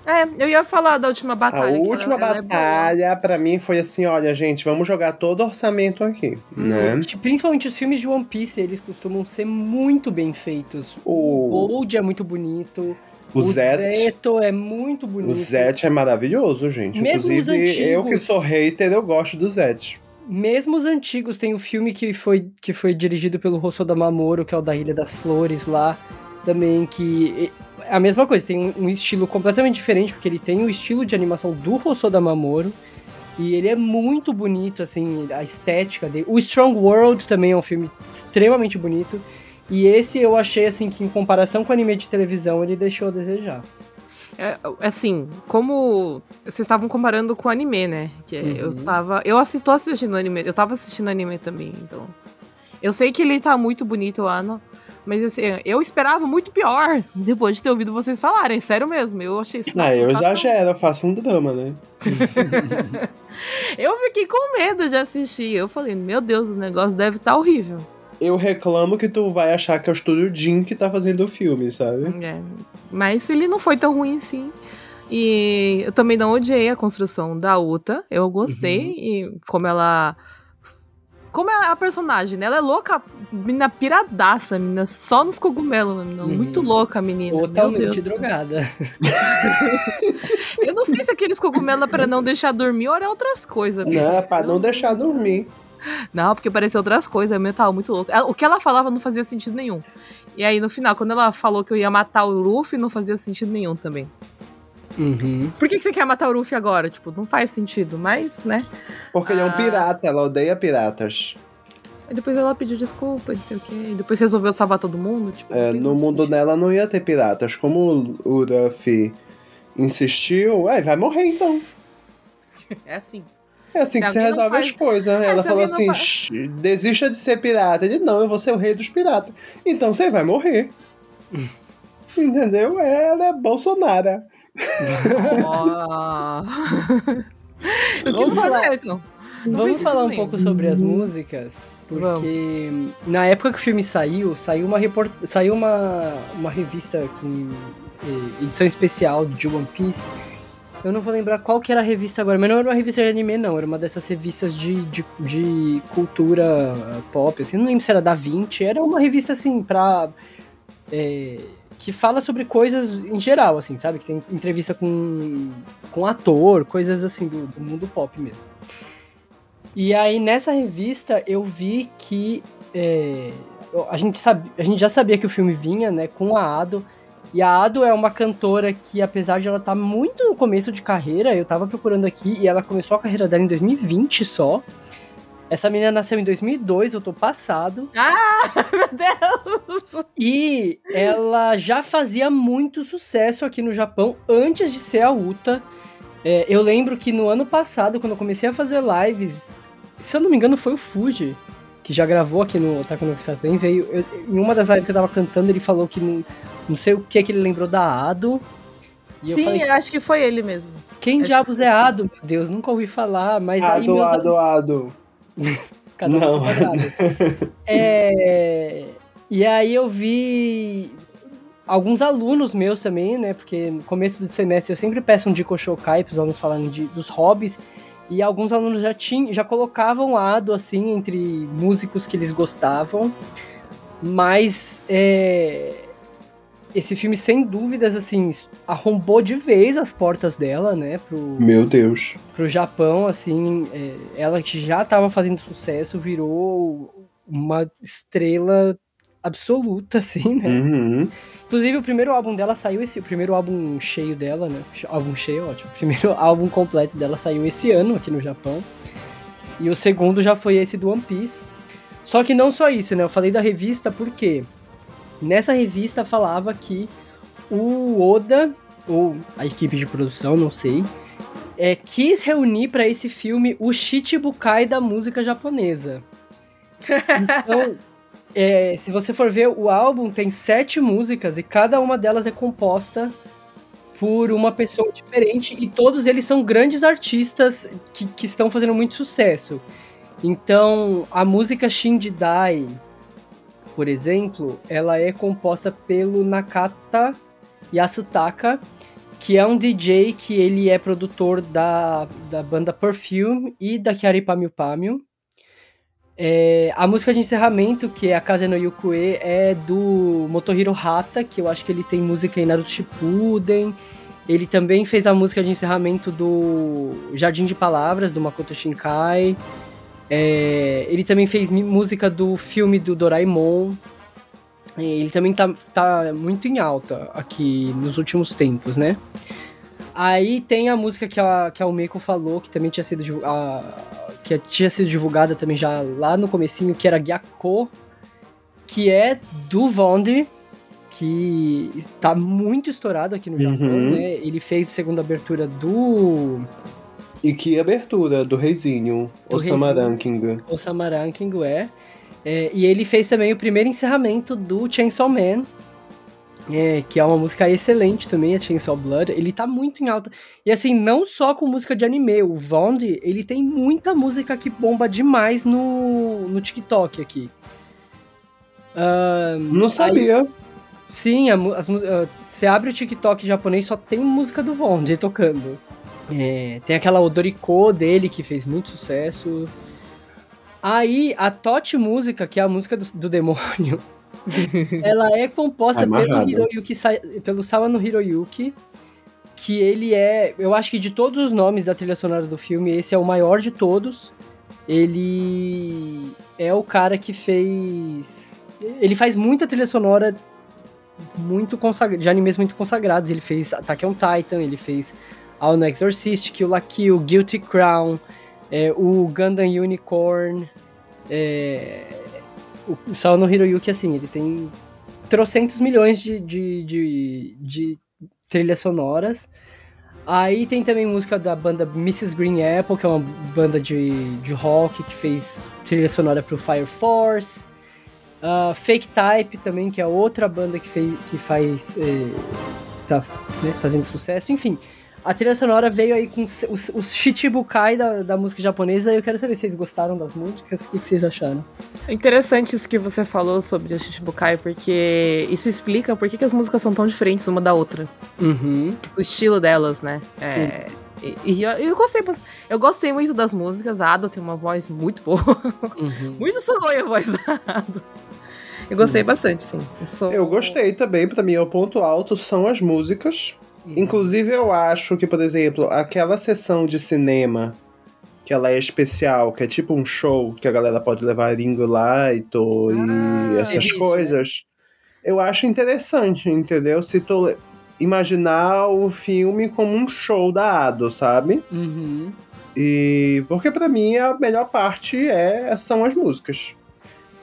É, eu ia falar da última batalha. a ela- última ela é batalha, pra mim, foi assim: olha, gente, vamos jogar todo o orçamento aqui. Né? Principalmente os filmes de One Piece, eles costumam ser muito bem feitos. O- O Gold é muito bonito. O Zet. Zeto é muito bonito. O Zet é maravilhoso, gente. Mesmo os Inclusive, eu que sou hater, eu gosto do Zet. Mesmo os antigos, tem o filme que foi, que foi dirigido pelo Hosoda Mamoru, que é o da Ilha das Flores lá, também, que é a mesma coisa, tem um, um estilo completamente diferente, porque ele tem o estilo de animação do Hosoda Mamoru, e ele é muito bonito, assim, a estética dele. O Strong World também é um filme extremamente bonito, e esse eu achei, assim, que em comparação com o anime de televisão, ele deixou a desejar. É, assim, como vocês estavam comparando com o anime, né? Que é- eu Uhum. tava. Eu assi- tô assistindo anime, eu tava assistindo anime também, então. Eu sei que ele tá muito bonito lá, no, mas assim, eu esperava muito pior depois de ter ouvido vocês falarem, sério mesmo. Eu achei isso. Ah, eu tá- exagero, eu faço um drama, né? Eu fiquei com medo de assistir. Eu falei, meu Deus, o negócio deve estar horrível. Eu reclamo que tu vai achar que é o estúdio Jim que tá fazendo o filme, sabe? É, mas ele não foi tão ruim assim. E eu também não odiei a construção da Uta. Eu gostei. Uhum. E como ela. Como é a personagem, né? Ela é louca, menina piradaça, menina só nos cogumelos, menina. Uhum. Muito louca, menina. Meu Totalmente Deus. drogada. Eu não sei se aqueles cogumelos é pra não deixar dormir ou era outras coisas. Não, é pra não deixar dormir. Não, porque parecia outras coisas, é mental, muito louco. O que ela falava não fazia sentido nenhum. E aí, no final, quando ela falou que eu ia matar o Luffy, não fazia sentido nenhum também. Uhum. Por que, que você quer matar o Luffy agora? Tipo, não faz sentido, mas, né? Porque ele é um Ah. pirata, ela odeia piratas. Aí depois ela pediu desculpa, não sei o quê. E depois resolveu salvar todo mundo. Tipo, É, no mundo sentido. dela não ia ter piratas. Como o Luffy insistiu, ué, vai morrer então. É assim. É assim Se que se não resolve faz- as coisas. né? Ela se falou assim: faz- "Shh, desista de ser pirata. Ele, não, eu vou ser o rei dos piratas. Então você vai morrer. Entendeu? Ela é Bolsonaro. Vamos falar- então? Vamos falar um pouco sobre as músicas, porque na época que o filme saiu, saiu uma, report... saiu uma, uma revista com eh, edição especial de One Piece. Eu não vou lembrar qual que era a revista agora, mas não era uma revista de anime, não. Era uma dessas revistas de, de, de cultura eh, pop, assim. Não lembro se era da 20. Era uma revista, assim, pra... eh, que fala sobre coisas em geral, assim, sabe? Que tem entrevista com, com ator, coisas assim, do, do mundo pop mesmo. E aí, nessa revista, eu vi que é, a, gente sabe, a gente já sabia que o filme vinha, né, com a Ado. E a Ado é uma cantora que, apesar de ela estar muito no começo de carreira, eu tava procurando aqui, e ela começou a carreira dela em 2020 só. Essa menina nasceu em 2002, eu tô passado. Meu Deus! E ela já fazia muito sucesso aqui no Japão antes de ser a Uta. É, eu lembro que no ano passado, quando eu comecei a fazer lives, se eu não me engano foi o Fuji, que já gravou aqui no Otaku no Kisaten, veio, eu, em uma das lives que eu tava cantando, ele falou que não, não sei o que é que ele lembrou da Ado. E Sim, eu, falei, acho que foi ele mesmo. Quem acho diabos é Ado, meu Deus? Nunca ouvi falar, mas Ado, aí... Meus... Ado, Ado. Cada um não. é... E aí eu vi alguns alunos meus também, né? Porque no começo do semestre eu sempre peço um Dico Shokai para os alunos falarem de, dos hobbies. E alguns alunos já, tinham, já colocavam Ado, assim, entre músicos que eles gostavam. Mas é, esse filme, sem dúvidas, assim, arrombou de vez as portas dela, né? Pro, Meu Deus. Pro Japão, assim. É, ela que já estava fazendo sucesso, virou uma estrela absoluta, assim, né? Uhum. Inclusive, o primeiro álbum dela saiu esse. O primeiro álbum cheio dela, né? Álbum cheio, ótimo. O primeiro álbum completo dela saiu esse ano aqui no Japão. E o segundo já foi esse do One Piece. Só que não só isso, né? Eu falei da revista porque nessa revista falava que o Oda, ou a equipe de produção, não sei, é, quis reunir para esse filme o Shichibukai da música japonesa. Então, é, se você for ver, o álbum tem sete músicas e cada uma delas é composta por uma pessoa diferente e todos eles são grandes artistas que, que estão fazendo muito sucesso. Então, a música Shinji Dai, por exemplo, ela é composta pelo Nakata Yasutaka, que é um DJ que ele é produtor da, da banda Perfume e da Kiari Pamyu Pamyu. É, a música de encerramento, que é a Kaze no Yukue, é do Motohiro Hata, que eu acho que ele tem música em Naruto Shippuden. Ele também fez a música de encerramento do Jardim de Palavras, do Makoto Shinkai. É, ele também fez música do filme do Doraemon. É, ele também tá, tá muito em alta aqui nos últimos tempos, né? Aí tem a música que a, que a Umeko falou, que também tinha sido a, que tinha sido divulgada também já lá no comecinho, que era Gyako, que é do Vondi, que tá muito estourado aqui no Japão, uhum. né? Ele fez a segunda abertura do... E que abertura? Do Reizinho, Osama Ranking. Osama Ranking, é. é. E ele fez também o primeiro encerramento do Chainsaw Man, é, que é uma música excelente também, a Chainsaw Blood. Ele tá muito em alta. E assim, não só com música de anime, o Vond, ele tem muita música que bomba demais no, no TikTok aqui. Uh, não sabia. Aí, sim, as, uh, você abre o TikTok japonês só tem música do Vond tocando. É, tem aquela Odoriko dele que fez muito sucesso. Aí a Tot Música, que é a música do, do demônio, ela é composta pelo Hiroyuki, pelo Sawano Hiroyuki, que ele é, eu acho que de todos os nomes da trilha sonora do filme, esse é o maior de todos. Ele é o cara que fez, ele faz muita trilha sonora muito consagrada, de animes muito consagrados. Ele fez Attack on Titan, ele fez All No Exorcist, Kill la Kill, Guilty Crown, é, o Gundam Unicorn, é, o Sao no Hiroyuki, assim, ele tem trocentos milhões de, de, de, de trilhas sonoras. Aí tem também música da banda Mrs. Green Apple, que é uma banda de, de rock que fez trilha sonora pro Fire Force. Uh, Fake Type também, que é outra banda que, fez, que faz. Eh, tá né, fazendo sucesso. Enfim, a trilha sonora veio aí com os, os Shichibukai da, da música japonesa. E eu quero saber se vocês gostaram das músicas, o que, que vocês acharam. É interessante isso que você falou sobre o Shichibukai, porque isso explica por que, que as músicas são tão diferentes uma da outra. Uhum. O estilo delas, né? É, e, e eu, eu, gostei, eu gostei muito das músicas. A Ado tem uma voz muito boa. Uhum. muito sugoi a voz da Ado. Eu sim. gostei bastante, sim. Eu, sou... eu gostei também, pra mim, o ponto alto são as músicas. Inclusive, eu acho que, por exemplo, aquela sessão de cinema que ela é especial, que é tipo um show que a galera pode levar Ringo Light ah, e essas é isso, coisas. Né? Eu acho interessante, entendeu? Se tu imaginar o filme como um show da Ado, sabe? Uhum. E porque para mim a melhor parte é são as músicas.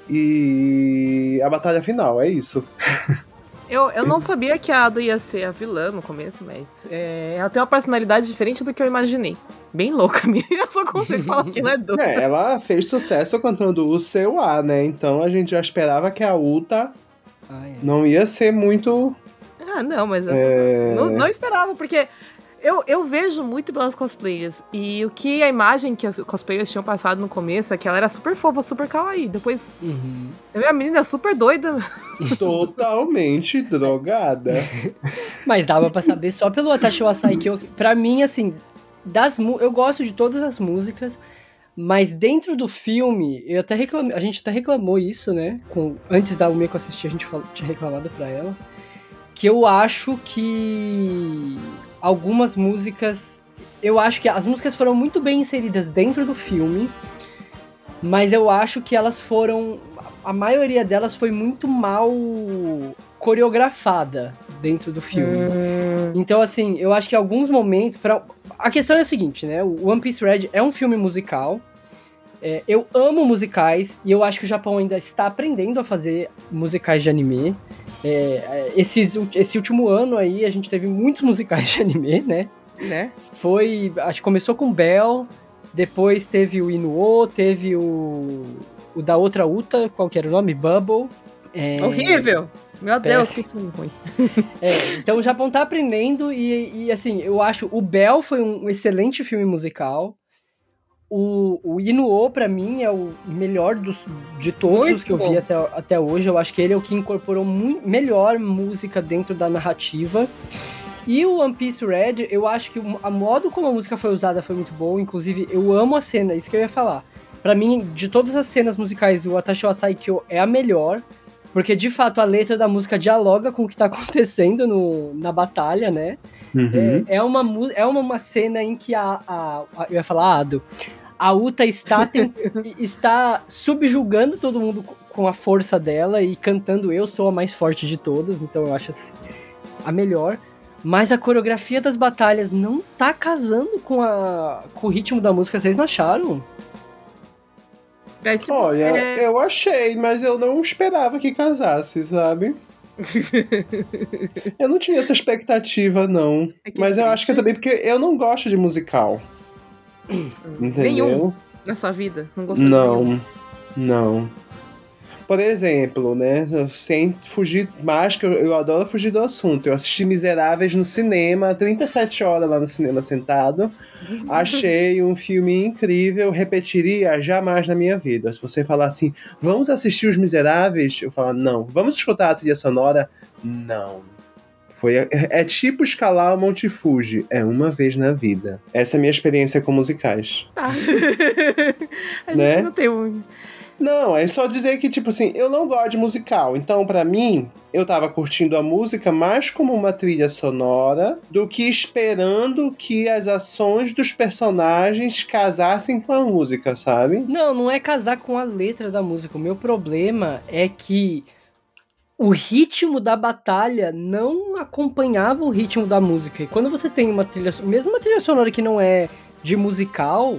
E a batalha final, é isso. Eu, eu não sabia que a Ado ia ser a vilã no começo, mas é, ela tem uma personalidade diferente do que eu imaginei. Bem louca, minha. Eu só consigo falar que ela é doida. É, ela fez sucesso cantando o seu A, né? Então a gente já esperava que a Uta Ah, é. não ia ser muito. Ah, não, mas eu É... não, não esperava, porque eu, eu vejo muito pelas cosplayers. E o que a imagem que as cosplayers tinham passado no começo é que ela era super fofa, super kawaii. Depois Uhum. eu vi a menina super doida. totalmente drogada. Mas dava pra saber só pelo Atashi Wasai que eu, pra mim, assim, das eu gosto de todas as músicas, mas dentro do filme, eu até reclamei, a gente até reclamou isso, né? Com, antes da Umeko assistir, a gente falou, tinha reclamado pra ela. Que eu acho que algumas músicas. Eu acho que as músicas foram muito bem inseridas dentro do filme, mas eu acho que elas foram. A maioria delas foi muito mal coreografada dentro do filme. Então, assim, eu acho que alguns momentos. Pra... A questão é a seguinte, né? O One Piece Red é um filme musical. É, eu amo musicais e eu acho que o Japão ainda está aprendendo a fazer musicais de anime. É, é, esses, esse último ano aí a gente teve muitos musicais de anime, né? Né? Foi. Acho que começou com Bell, depois teve o Inuo, teve o. O da outra Uta, qual que era o nome? Bubble. É, Horrível! Meu Deus, Péssimo. que filme ruim. é, então o Japão tá aprendendo e, e, assim, eu acho o Bell foi um excelente filme musical. O, o Inuo, pra mim, é o melhor dos, de todos Muito os que eu bom. vi até, até hoje. Eu acho que ele é o que incorporou mui- melhor música dentro da narrativa. E o One Piece Red, eu acho que o a modo como a música foi usada foi muito bom. Inclusive, eu amo a cena, isso que eu ia falar. Pra mim, de todas as cenas musicais, o Atashi wa Saikyo é a melhor. Porque, de fato, a letra da música dialoga com o que tá acontecendo no, na batalha, né? Uhum. É, é, uma, é uma, uma cena em que a, a, a- Eu ia falar Ado. A Uta está, ten- está subjugando todo mundo co- com a força dela e cantando Eu Sou a Mais Forte de Todos, então eu acho assim, a melhor. Mas a coreografia das batalhas não tá casando com, a, com o ritmo da música, vocês não acharam? É, tipo, Olha, é- eu achei, mas eu não esperava que casasse, sabe? eu não tinha essa expectativa, não. É Mas eu acho que é também porque eu não gosto de musical. Entendeu? Nenhum. na sua vida? Não gostou nenhum? Não, não. Por exemplo, né? Sem fugir mais, que eu, eu adoro fugir do assunto. Eu assisti Miseráveis no cinema, 37 horas lá no cinema sentado. Achei um filme incrível, repetiria jamais na minha vida. Se você falar assim, vamos assistir Os Miseráveis, eu falar, não. Vamos escutar a trilha sonora? Não. Foi, é, é tipo escalar o Monte Fuji, é uma vez na vida. Essa é a minha experiência com musicais. Tá. a gente Né? não tem um. Não, é só dizer que, tipo assim, eu não gosto de musical. Então, pra mim, eu tava curtindo a música mais como uma trilha sonora do que esperando que as ações dos personagens casassem com a música, sabe? Não, não é casar com a letra da música. O meu problema é que o ritmo da batalha não acompanhava o ritmo da música. E quando você tem uma trilha, mesmo uma trilha sonora que não é de musical,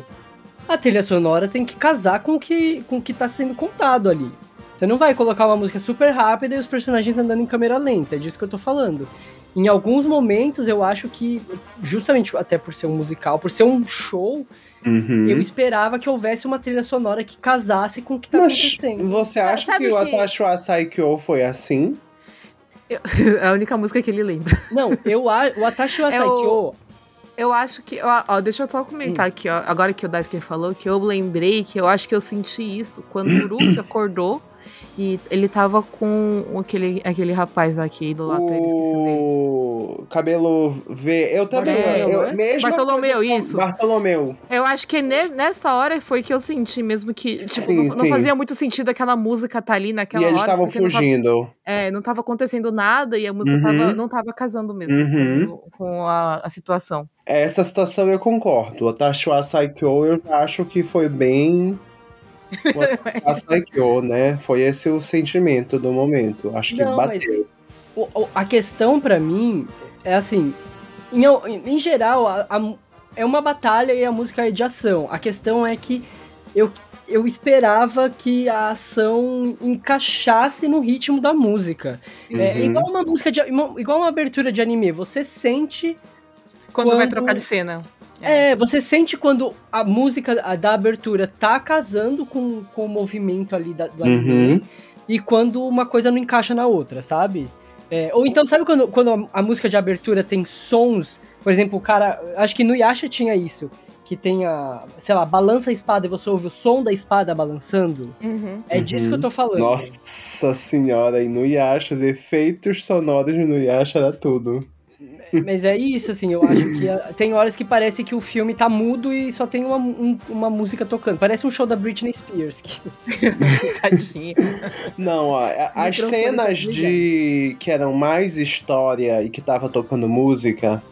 a trilha sonora tem que casar com o que, com o que tá sendo contado ali. Você não vai colocar uma música super rápida e os personagens andando em câmera lenta, é disso que eu tô falando. Em alguns momentos eu acho que, justamente até por ser um musical, por ser um show, Uhum. eu esperava que houvesse uma trilha sonora que casasse com o que tá Mas acontecendo. você acha Sabe que o wa Saikyo foi assim? É a única música que ele lembra. Não, eu a- o Atashi wa É o- Saikyo, Eu acho que. Ó, ó, deixa eu só Hum. comentar aqui, ó. Agora que o Daisuke falou, que eu lembrei que eu acho que eu senti isso quando o Ruffy acordou e ele tava com aquele, aquele rapaz aqui do lado dele, o. O cabelo V. Eu também. Bartolomeu, eu, né? mesma Bartolomeu, isso. Bartolomeu. Eu acho que ne- nessa hora foi que eu senti mesmo que, tipo, Sim, não, não sim. fazia muito sentido aquela música tá ali naquela e eles hora. estavam porque não tava- fugindo. é, não tava acontecendo nada e a música Uhum. tava, não tava casando mesmo Uhum. com, com a, a situação. Essa situação eu concordo. O Tashiwa Saikyo eu acho que foi bem. A Saikyo, né? Foi esse o sentimento do momento. Acho que Não, mas- bateu. o- o- a questão pra mim é assim, em, em geral, a- a- é uma batalha e a música é de ação. A questão é que eu, eu esperava que a ação encaixasse no ritmo da música. É, Uhum. É igual uma música de, uma- igual uma abertura de anime, você sente Quando, vai Quando- trocar de cena. É, você sente quando a música a- da abertura tá casando com, com o movimento ali da- do anime Uhum. e quando uma coisa não encaixa na outra, sabe? É, ou então, sabe quando, quando a, a música de abertura tem sons? Por exemplo, o cara. Acho que no Yasha tinha isso. Que tem a. Sei lá, balança a espada e você ouve o som da espada balançando. Uhum. É disso que eu tô falando. Nossa senhora, e no Yasha, os efeitos sonoros no Yasha era tudo. Mas é isso, assim, eu acho que a- tem horas que parece que o filme tá mudo e só tem uma, um- uma música tocando. Parece um show da Britney Spears. que- Tadinha. Não, ó, as microfone cenas tá de que eram mais história e que tava tocando música,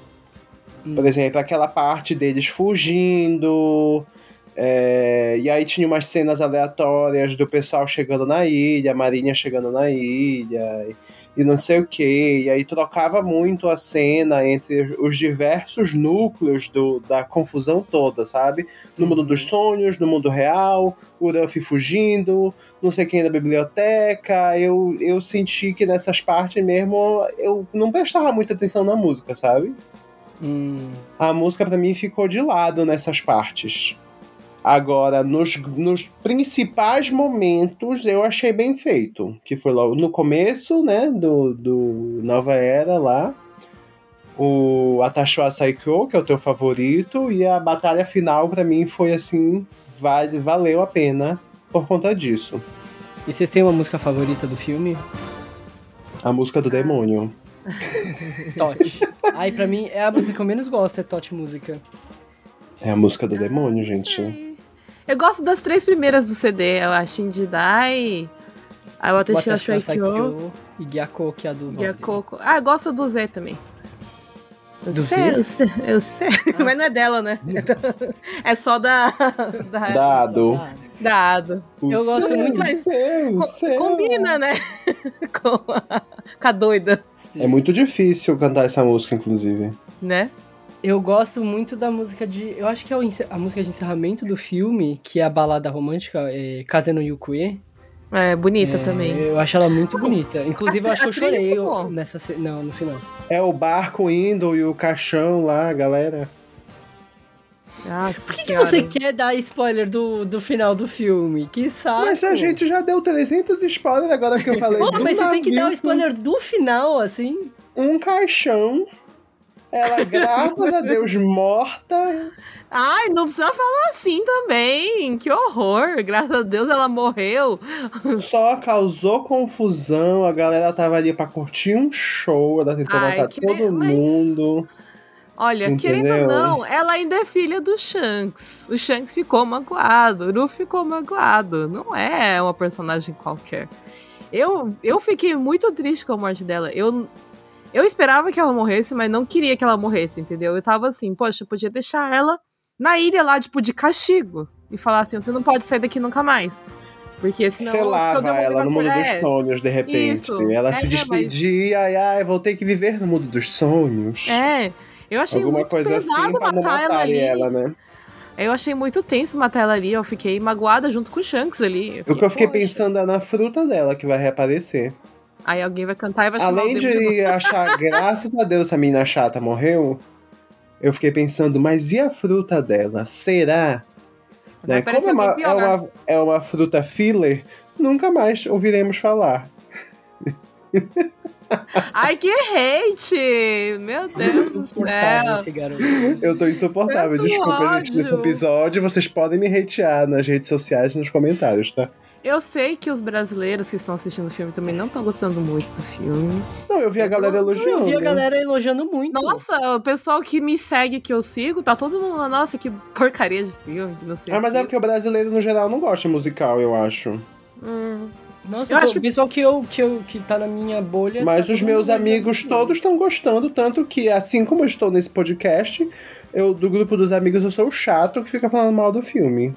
Hum. por exemplo, aquela parte deles fugindo, é, e aí tinha umas cenas aleatórias do pessoal chegando na ilha, a marinha chegando na ilha, e, e não sei o que, e aí trocava muito a cena entre os diversos núcleos do, da confusão toda, sabe? No mundo dos sonhos, no mundo real, o Ruffy fugindo, não sei quem da biblioteca. Eu, eu senti que nessas partes mesmo eu não prestava muita atenção na música, sabe? Hum. A música pra mim ficou de lado nessas partes. Agora, nos, nos principais momentos, eu achei bem feito. Que foi logo no começo, né, do, do Nova Era lá. O Atashua Saikyo, que é o teu favorito. E a batalha final, pra mim, foi assim, vale, valeu a pena por conta disso. E vocês têm uma música favorita do filme? A música do demônio. Tot. Ai, pra mim, é a música que eu menos gosto, é Tot Música. É a música do demônio, gente. Eu gosto das três primeiras do CD. Eu acho Indidai, a Watashi wa Watashi wa Saikyo e Gyako, que é a do a. Coco. Ah, eu gosto do Z também. Eu Do sei, Z? Eu sei, eu sei. Mas não é dela, né? É só da. Da. Dado. da Ado. O Eu gosto céu, muito- o céu, o Co- céu. Combina, né? Com a, com a doida, É muito difícil cantar essa música, inclusive. né? Eu gosto muito da música de. Eu acho que é a música de encerramento do filme, que é a balada romântica, é Kaze no Yukue. É bonita É, também. Eu acho ela muito bonita. Inclusive, eu a acho que eu é chorei boa. nessa Não, no final. É o barco indo e o caixão lá, galera. Nossa Por que, que você quer dar spoiler do, do final do filme? Que saco! Mas a gente já deu 300 spoilers agora que eu falei. Pô, mas você tem que dar o spoiler do final, assim. Um caixão. Ela, graças a Deus, morta. Ai, não precisa falar assim também. Que horror. Graças a Deus ela morreu. Só causou confusão. A galera tava ali pra curtir um show. Ela tentou Ai, matar que todo mas- mundo. Olha, querendo Entendeu? ou não, ela ainda é filha do Shanks. O Shanks ficou magoado, o Ruffy ficou magoado. Não é uma personagem qualquer. Eu, eu fiquei muito triste com a morte dela. Eu, eu esperava que ela morresse, mas não queria que ela morresse, entendeu? Eu tava assim, poxa, eu podia deixar ela na ilha lá, tipo, de castigo. E falar assim, você não pode sair daqui nunca mais. Porque senão... Selava ela no mundo dos é, sonhos, de repente. Isso. Ela É, se mas- despedia. Ai, ai, vou ter que viver no mundo dos sonhos. É, eu achei Alguma muito coisa pesado assim pra não matar ela ali. ela, né? Eu achei muito tenso matar ela ali, eu fiquei magoada junto com o Shanks ali. O que eu fiquei "Poxa". pensando é na fruta dela que vai reaparecer. Aí alguém vai cantar e vai chamar Além de achar, graças a Deus, essa menina chata morreu, eu fiquei pensando, mas e a fruta dela? Será? Né? Como é uma, é, uma, é uma fruta filler, nunca mais ouviremos falar. Ai, que hate! Meu Deus do céu. Eu tô insuportável. Desculpa, gente, nesse ódio. episódio. Vocês podem me hatear nas redes sociais e nos comentários, tá? Eu sei que os brasileiros que estão assistindo o filme também não estão gostando muito do filme. Não, eu vi a galera elogiando. Eu vi a galera elogiando muito. Nossa, o pessoal que me segue, que eu sigo, tá todo mundo lá, nossa, que porcaria de filme, que não sei Ah, mas é porque o brasileiro, no geral, não gosta de musical, eu acho. Hum. Nossa, Eu acho acho o pessoal que, eu, que, eu, que tá na minha bolha. Mas tá os meus amigos todos estão gostando, tanto que, assim como eu estou nesse podcast, eu, do grupo dos amigos, eu sou o chato que fica falando mal do filme.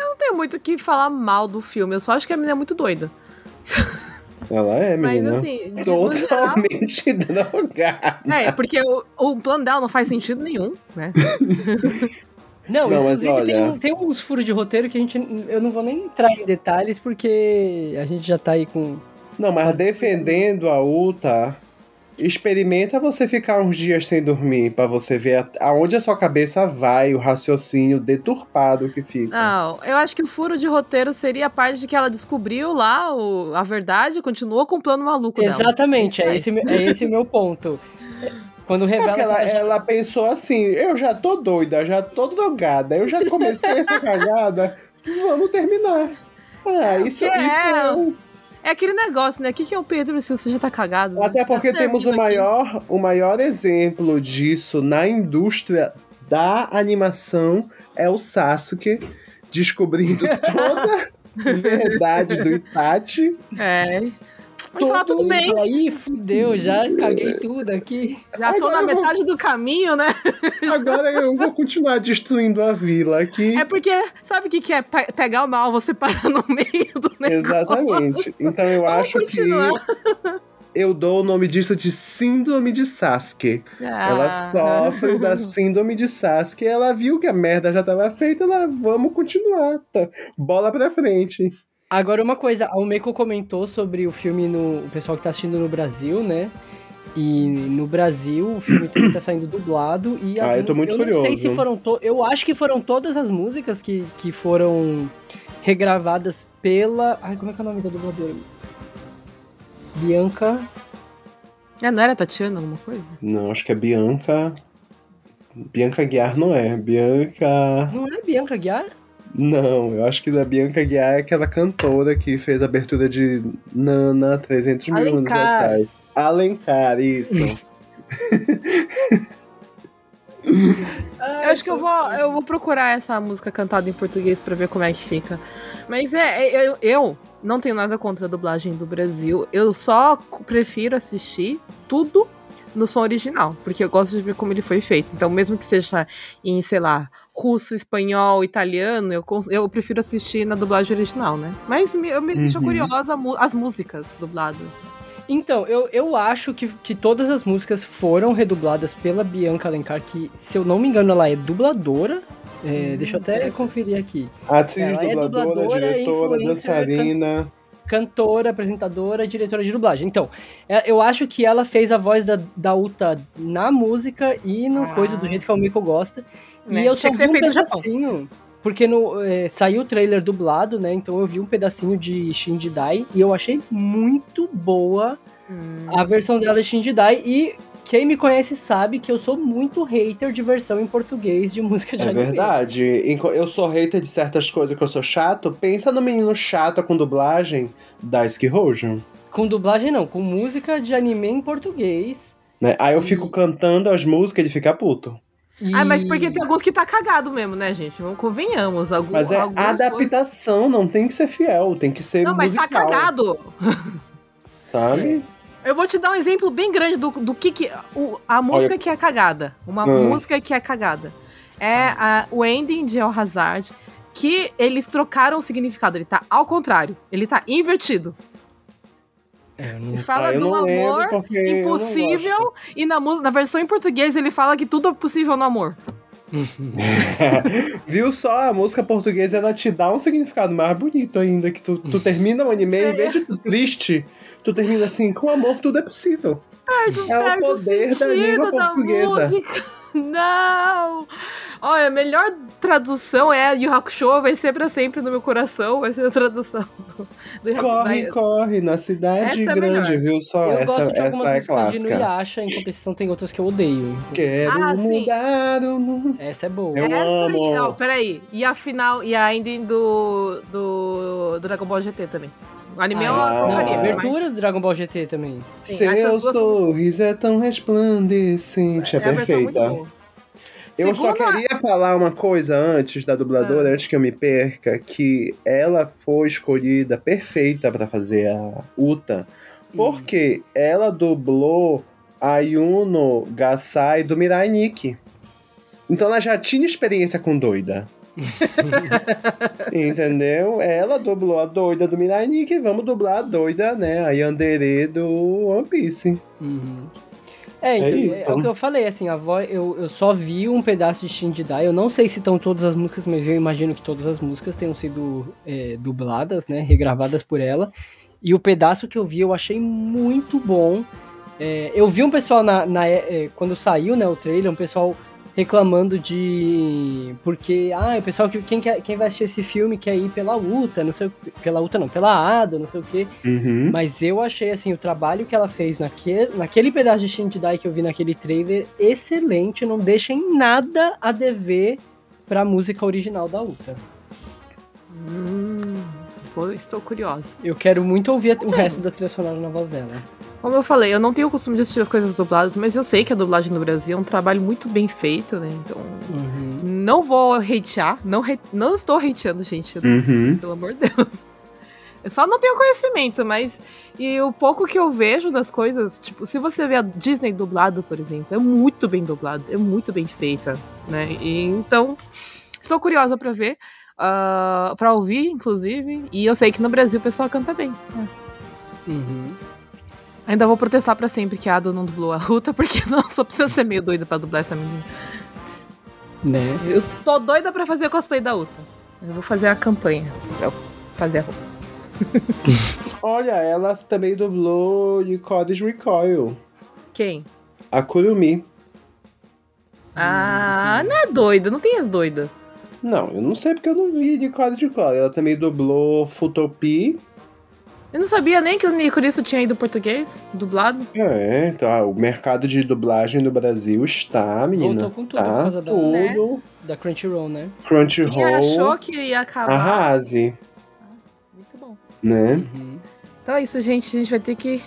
Não tenho muito o que falar mal do filme, eu só acho que a menina é muito doida. Ela é, Mas menina. assim, de- no geral, Totalmente drogada. É, porque o, o plano dela não faz sentido nenhum, né? Não, Não, mas inclusive olha- tem, tem uns furos de roteiro que a gente. Eu não vou nem entrar em detalhes porque a gente já tá aí com. Não, mas defendendo a Uta, experimenta você ficar uns dias sem dormir pra você ver aonde a sua cabeça vai, o raciocínio deturpado que fica. Não, eu acho que o furo de roteiro seria a parte de que ela descobriu lá o- a verdade e continuou com o plano maluco dela. Exatamente, é Isso aí. esse, é esse o meu ponto. Quando É revela. porque ela, que ela já- ela pensou assim, eu já tô doida, já tô drogada, eu já comecei essa cagada, vamos terminar. Ah, isso, que é? isso é um- É aquele negócio, né? O que, que é o Pedro se você já tá cagado? né? Até porque Tá temos o aqui. maior, o maior exemplo disso na indústria da animação é o Sasuke descobrindo toda a verdade do Itachi. É. Pode falar, tudo bem. Aí fudeu, já caguei tudo aqui. Já tô Agora na eu vou- metade do caminho, né? Agora eu vou continuar destruindo a vila aqui. É porque, sabe o que, que é pe- pegar o mal, você parar no meio do negócio? Exatamente. Então eu Vamos acho continuar. que eu dou o nome disso de síndrome de Sasuke. Ela Ah. sofre da síndrome de Sasuke. Ela viu que a merda já tava feita, ela vamos continuar. Tá? Bola pra frente. Agora, uma coisa, a Umeko comentou sobre o filme no. O pessoal que tá assistindo no Brasil, né? E no Brasil o filme também tá saindo dublado. E Ah, eu tô mu- muito eu não sei curioso. se foram. To... Eu acho que foram todas as músicas que, que foram regravadas pela. Ai, como é que é o nome da dubladora? Bianca. É, não era Tatiana alguma coisa? Não, acho que é Bianca. Bianca Guiar não é. Bianca. Não é Bianca Guiar? Não, eu acho que da Bianca Guiar é aquela cantora que fez a abertura de Nana 300 mil anos atrás. Alencar, isso. Eu acho que eu vou, eu vou procurar essa música cantada em português pra ver como é que fica. Mas é, é, eu, eu não tenho nada contra a dublagem do Brasil. Eu só prefiro assistir tudo no som original, porque eu gosto de ver como ele foi feito. Então, mesmo que seja em, sei lá, russo, espanhol, italiano, eu, eu prefiro assistir na dublagem original, né? Mas me, eu me deixa Uhum. curiosa mu- as músicas dubladas. Então, eu, eu acho que, que todas as músicas foram redubladas pela Bianca Alencar, que, se eu não me engano, ela é dubladora. É, Hum, deixa eu até conferir aqui. Atriz, Ela é dubladora, dubladora, diretora, dançarina. Cantora, apresentadora, diretora de dublagem. Então, é- eu acho que ela fez a voz da, da Uta na música e no Ah. coisa do jeito que a Miko gosta. Né? E eu só Tinha que vi um pedacinho. Porque no, é, saiu o trailer dublado, né? Então eu vi um pedacinho de Shinji Dai e eu achei muito boa Hum. a versão dela de Shinji Dai. E quem me conhece sabe que eu sou muito hater de versão em português de música de É anime. verdade. Enqu- Eu sou hater de certas coisas que eu sou chato. Pensa no menino chato com dublagem da Skirojo. Com dublagem não, com música de anime em português. Né? Aí eu fico cantando as músicas e ele fica puto. E... Ah, mas porque tem alguns que tá cagado mesmo, né, gente? Vamos convenhamos. Algum, Mas é alguns adaptação, não tem que ser fiel, tem que ser Não, mas tá musical, cagado. sabe? Eu vou te dar um exemplo bem grande do, do que, que o- a música que é cagada. Uma Hum. música que é cagada. É a- o ending de El Hazard, que eles trocaram o significado. Ele tá ao contrário. Ele tá invertido. É, não- Ele fala Ah, do amor impossível e na, na versão em português ele fala que tudo é possível no amor. Viu só? A música portuguesa ela te dá um significado mais bonito ainda. Que tu, tu termina o anime, em vez de tu triste, tu termina assim, com amor tudo é possível. Perde, É o poder da língua da portuguesa. música. Não! Olha, a melhor tradução é Yu Hakusho vai ser pra sempre no meu coração. Vai ser a tradução do, do Corre, vai- corre na cidade Essa é grande, melhor. viu só? eu essa gosto de essa algumas é de clássica. Nuyasha, em compensação tem outras que eu odeio. Quero Ah, sim. mudar o mundo. Essa é boa. Eu Essa amo. aí, não, peraí. E a final, e a ending do, do Dragon Ball GT também. O anime é uma Ah, Não, a porcaria. mas- abertura do Dragon Ball GT também. Sim, Seu duas- sorriso é tão resplandecente. É, É perfeita. Eu só Segundo a- queria falar uma coisa antes da dubladora, Ah. antes que eu me perca, que ela foi escolhida perfeita pra fazer a Uta, porque ela dublou a Yuno Gasai do Mirai Nikki. Então ela já tinha experiência com doida. Entendeu? Ela dublou a doida do Mirai Nikki, vamos dublar a doida, né? A Yandere do One Piece. Uhum. É, então, É é, isso. é o que eu falei, assim, a voz, eu, eu só vi um pedaço de Shin Dai, eu não sei se estão todas as músicas, mas eu imagino que todas as músicas tenham sido é, dubladas, né, regravadas por ela, e o pedaço que eu vi eu achei muito bom. É, eu vi um pessoal, na, na- é, quando saiu, né, o trailer, um pessoal reclamando de... porque, ah, o pessoal, que quem, quer, quem vai assistir esse filme quer ir pela UTA, não sei, o- pela UTA não, pela ADA, não sei o quê, Uhum. mas eu achei, assim, o trabalho que ela fez naquele, naquele pedaço de Shindai que eu vi naquele trailer, excelente, não deixa em nada a dever pra música original da Uta. Hum, estou curiosa. Eu quero muito ouvir o Sim. resto da trilha sonora na voz dela. Como eu falei, eu não tenho o costume de assistir as coisas dubladas, mas eu sei que a dublagem no Brasil é um trabalho muito bem feito, né? Então, Uhum. não vou hatear, não, hate- não estou hateando, gente. Uhum. Pelo amor de Deus. Eu só não tenho conhecimento, mas. E o pouco que eu vejo das coisas, tipo, se você vê a Disney dublado, por exemplo, é muito bem dublado, é muito bem feita, né? E, então, estou curiosa pra ver, ah, pra ouvir, inclusive. E eu sei que no Brasil o pessoal canta bem. né? Uhum. Ainda vou protestar pra sempre que a Ado não dublou a Ruta, porque não só precisa ser meio doida pra dublar essa menina. Né? Eu tô doida pra fazer cosplay da Uta. Eu vou fazer a campanha pra fazer a roupa. Olha, ela também dublou de Codes Recoil. Quem? A Kurumi. Ah, não é doida, não tem as doidas. Não, eu não sei porque eu não vi de Codes Recoil. Ela também dublou Futopi. Eu não sabia nem que o Nicoriço tinha ido português, dublado. É, então ah, o mercado de dublagem do Brasil está, menina. Voltou com tudo por tá causa da- tudo. Da Crunchyroll, né? Quem Crunchyroll. achou que ia acabar. Arrase, Muito bom. né? Uhum. Então é isso, gente. A gente vai ter que.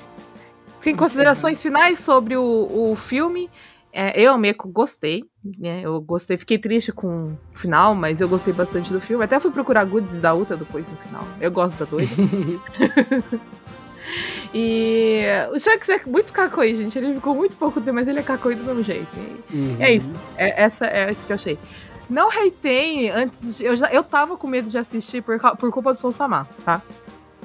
Tem considerações finais sobre o, o filme. É, eu, Meco, gostei. Né? Eu gostei, fiquei triste com o final, mas eu gostei bastante do filme. Até fui procurar goodies da Uta depois no final. Eu gosto da doida. e o Shanks é muito cacoi, gente. Ele ficou muito pouco tempo, mas ele é cacoi do mesmo jeito. E Uhum. É isso. É, essa é isso que eu achei. Não hatei antes. de- eu, já, eu tava com medo de assistir por, por culpa do Soul Samar, tá?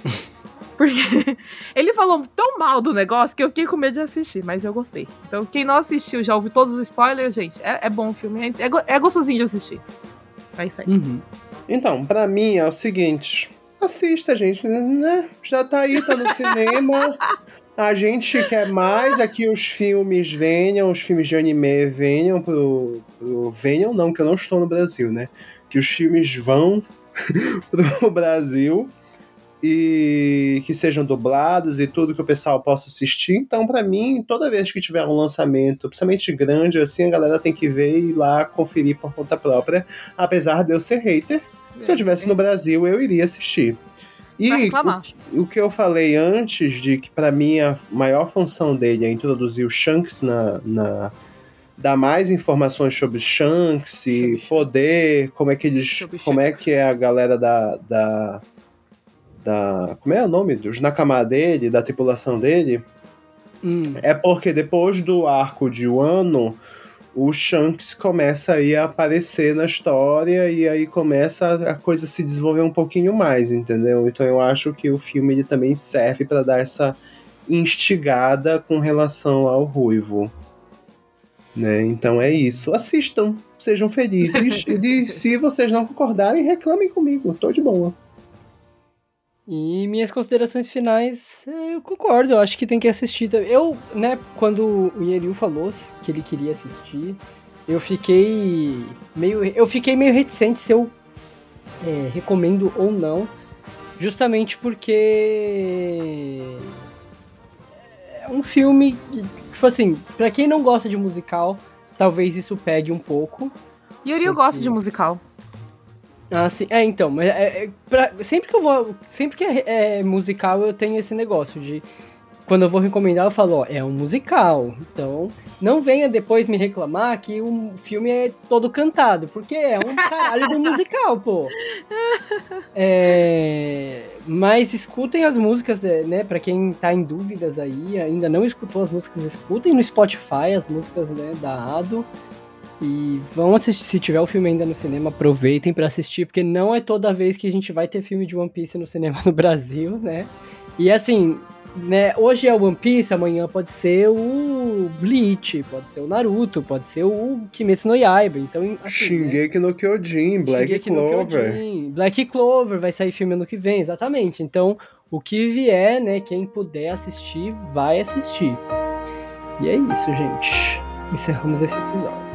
Porque ele falou tão mal do negócio que eu fiquei com medo de assistir, mas eu gostei. Então, quem não assistiu, já ouviu todos os spoilers, gente, é, é bom o filme. É, é é gostosinho de assistir. É isso aí. Uhum. Então, pra mim é o seguinte: assista, gente, né? Já tá aí, tá no cinema. A gente quer mais é que os filmes venham, os filmes de anime venham pro, pro. Venham, não, que eu não estou no Brasil, né? Que os filmes vão pro Brasil e que sejam dublados e tudo que o pessoal possa assistir. Então, pra mim, toda vez que tiver um lançamento, principalmente grande, assim, a galera tem que ver e ir lá conferir por conta própria. Apesar de eu ser hater, se eu estivesse no Brasil, eu iria assistir. E o, que- o que eu falei antes de que pra mim a maior função dele é introduzir o Shanks na, na dar mais informações sobre Shanks e Sobre poder, como é que eles, como é que é a galera da, da da como é o nome dos Nakama dele, da tripulação dele, Hum. é porque depois do arco de Wano, o Shanks começa aí a aparecer na história e aí começa a- a coisa se desenvolver um pouquinho mais, entendeu? Então eu acho que o filme ele também serve para dar essa instigada com relação ao Ruivo. Né? Então é isso. Assistam, sejam felizes. e de- se vocês não concordarem, reclamem comigo. Tô de boa. E minhas considerações finais, é, eu concordo, eu acho que tem que assistir. Eu, né, quando o Yeril falou que ele queria assistir, eu fiquei meio, eu fiquei meio reticente se eu é, recomendo ou não, justamente porque é um filme, que, tipo assim, pra quem não gosta de musical, talvez isso pegue um pouco. E eu gosto de musical. Ah, sim. É, então, mas é, é, pra- sempre que eu vou. Sempre que é, é musical, eu tenho esse negócio de. Quando eu vou recomendar, eu falo, ó, é um musical. Então, não venha depois me reclamar que o filme é todo cantado, porque é um caralho do musical, pô. É, mas escutem as músicas, né? Pra quem tá em dúvidas aí, ainda não escutou as músicas, escutem no Spotify as músicas né, da Ado. E vão assistir, se tiver o filme ainda no cinema, aproveitem pra assistir, porque não é toda vez que a gente vai ter filme de One Piece no cinema no Brasil, né? E assim, né, hoje é o One Piece, amanhã pode ser o Bleach, pode ser o Naruto, pode ser o Kimetsu no Yaiba. Então, assim, né? Shingeki né? no Kyojin, Black Shingeki Clover. Kyojin, Black Clover vai sair filme ano que vem, exatamente. Então, o que vier, né, quem puder assistir, vai assistir. E é isso, gente. Encerramos esse episódio.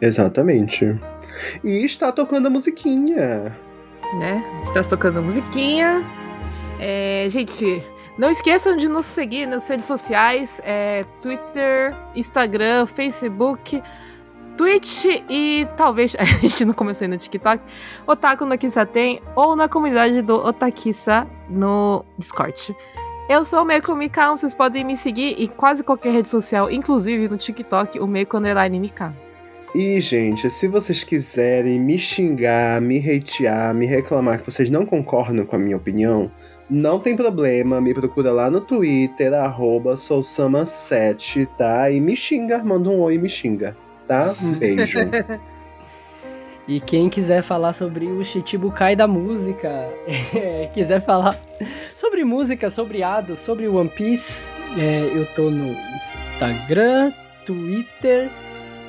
Exatamente. E está tocando a musiquinha. Né? Está tocando a musiquinha. É, gente, não esqueçam de nos seguir nas redes sociais: é, Twitter, Instagram, Facebook, Twitch e talvez a gente não começou ainda no TikTok, Otaku no Kissa tem ou na comunidade do Otakissa no Discord. Eu sou o Meiko Mikao, vocês podem me seguir em quase qualquer rede social, inclusive no TikTok, o Meiko Underline Mikao. E, gente, se vocês quiserem me xingar, me hatear, me reclamar que vocês não concordam com a minha opinião, não tem problema, me procura lá no Twitter, arroba sousama7, tá? E me xinga, manda um oi e me xinga, tá? Um beijo. E quem quiser falar sobre o Chichibukai da música, é, quiser falar sobre música, sobre Ado, sobre One Piece, é, eu tô no Instagram, Twitter,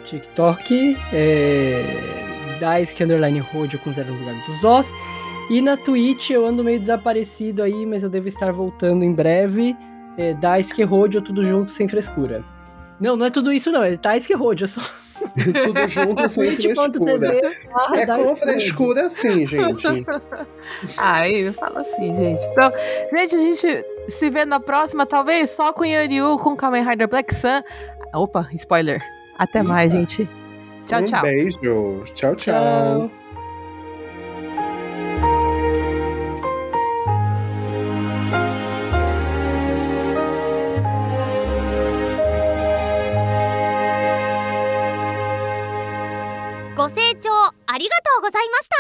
TikTok, é, Daisuke Underline Rodio com zero no lugar dos Os. E na Twitch eu ando meio desaparecido aí, mas eu devo estar voltando em breve. É, Daisuke Rodio, tudo junto, sem frescura. Não, não é tudo isso não, é Daisuke Rodio, só... Tudo junto sem frescura. é com frescura assim, gente. Ai, fala assim, gente. Então, gente, a gente se vê na próxima, talvez só com Yanryu, com Kamen Rider Black Sun. Opa, spoiler. Até Eita. mais, gente. Tchau, um tchau. Beijo. Tchau, tchau. tchau. Gostei. ありがとうございました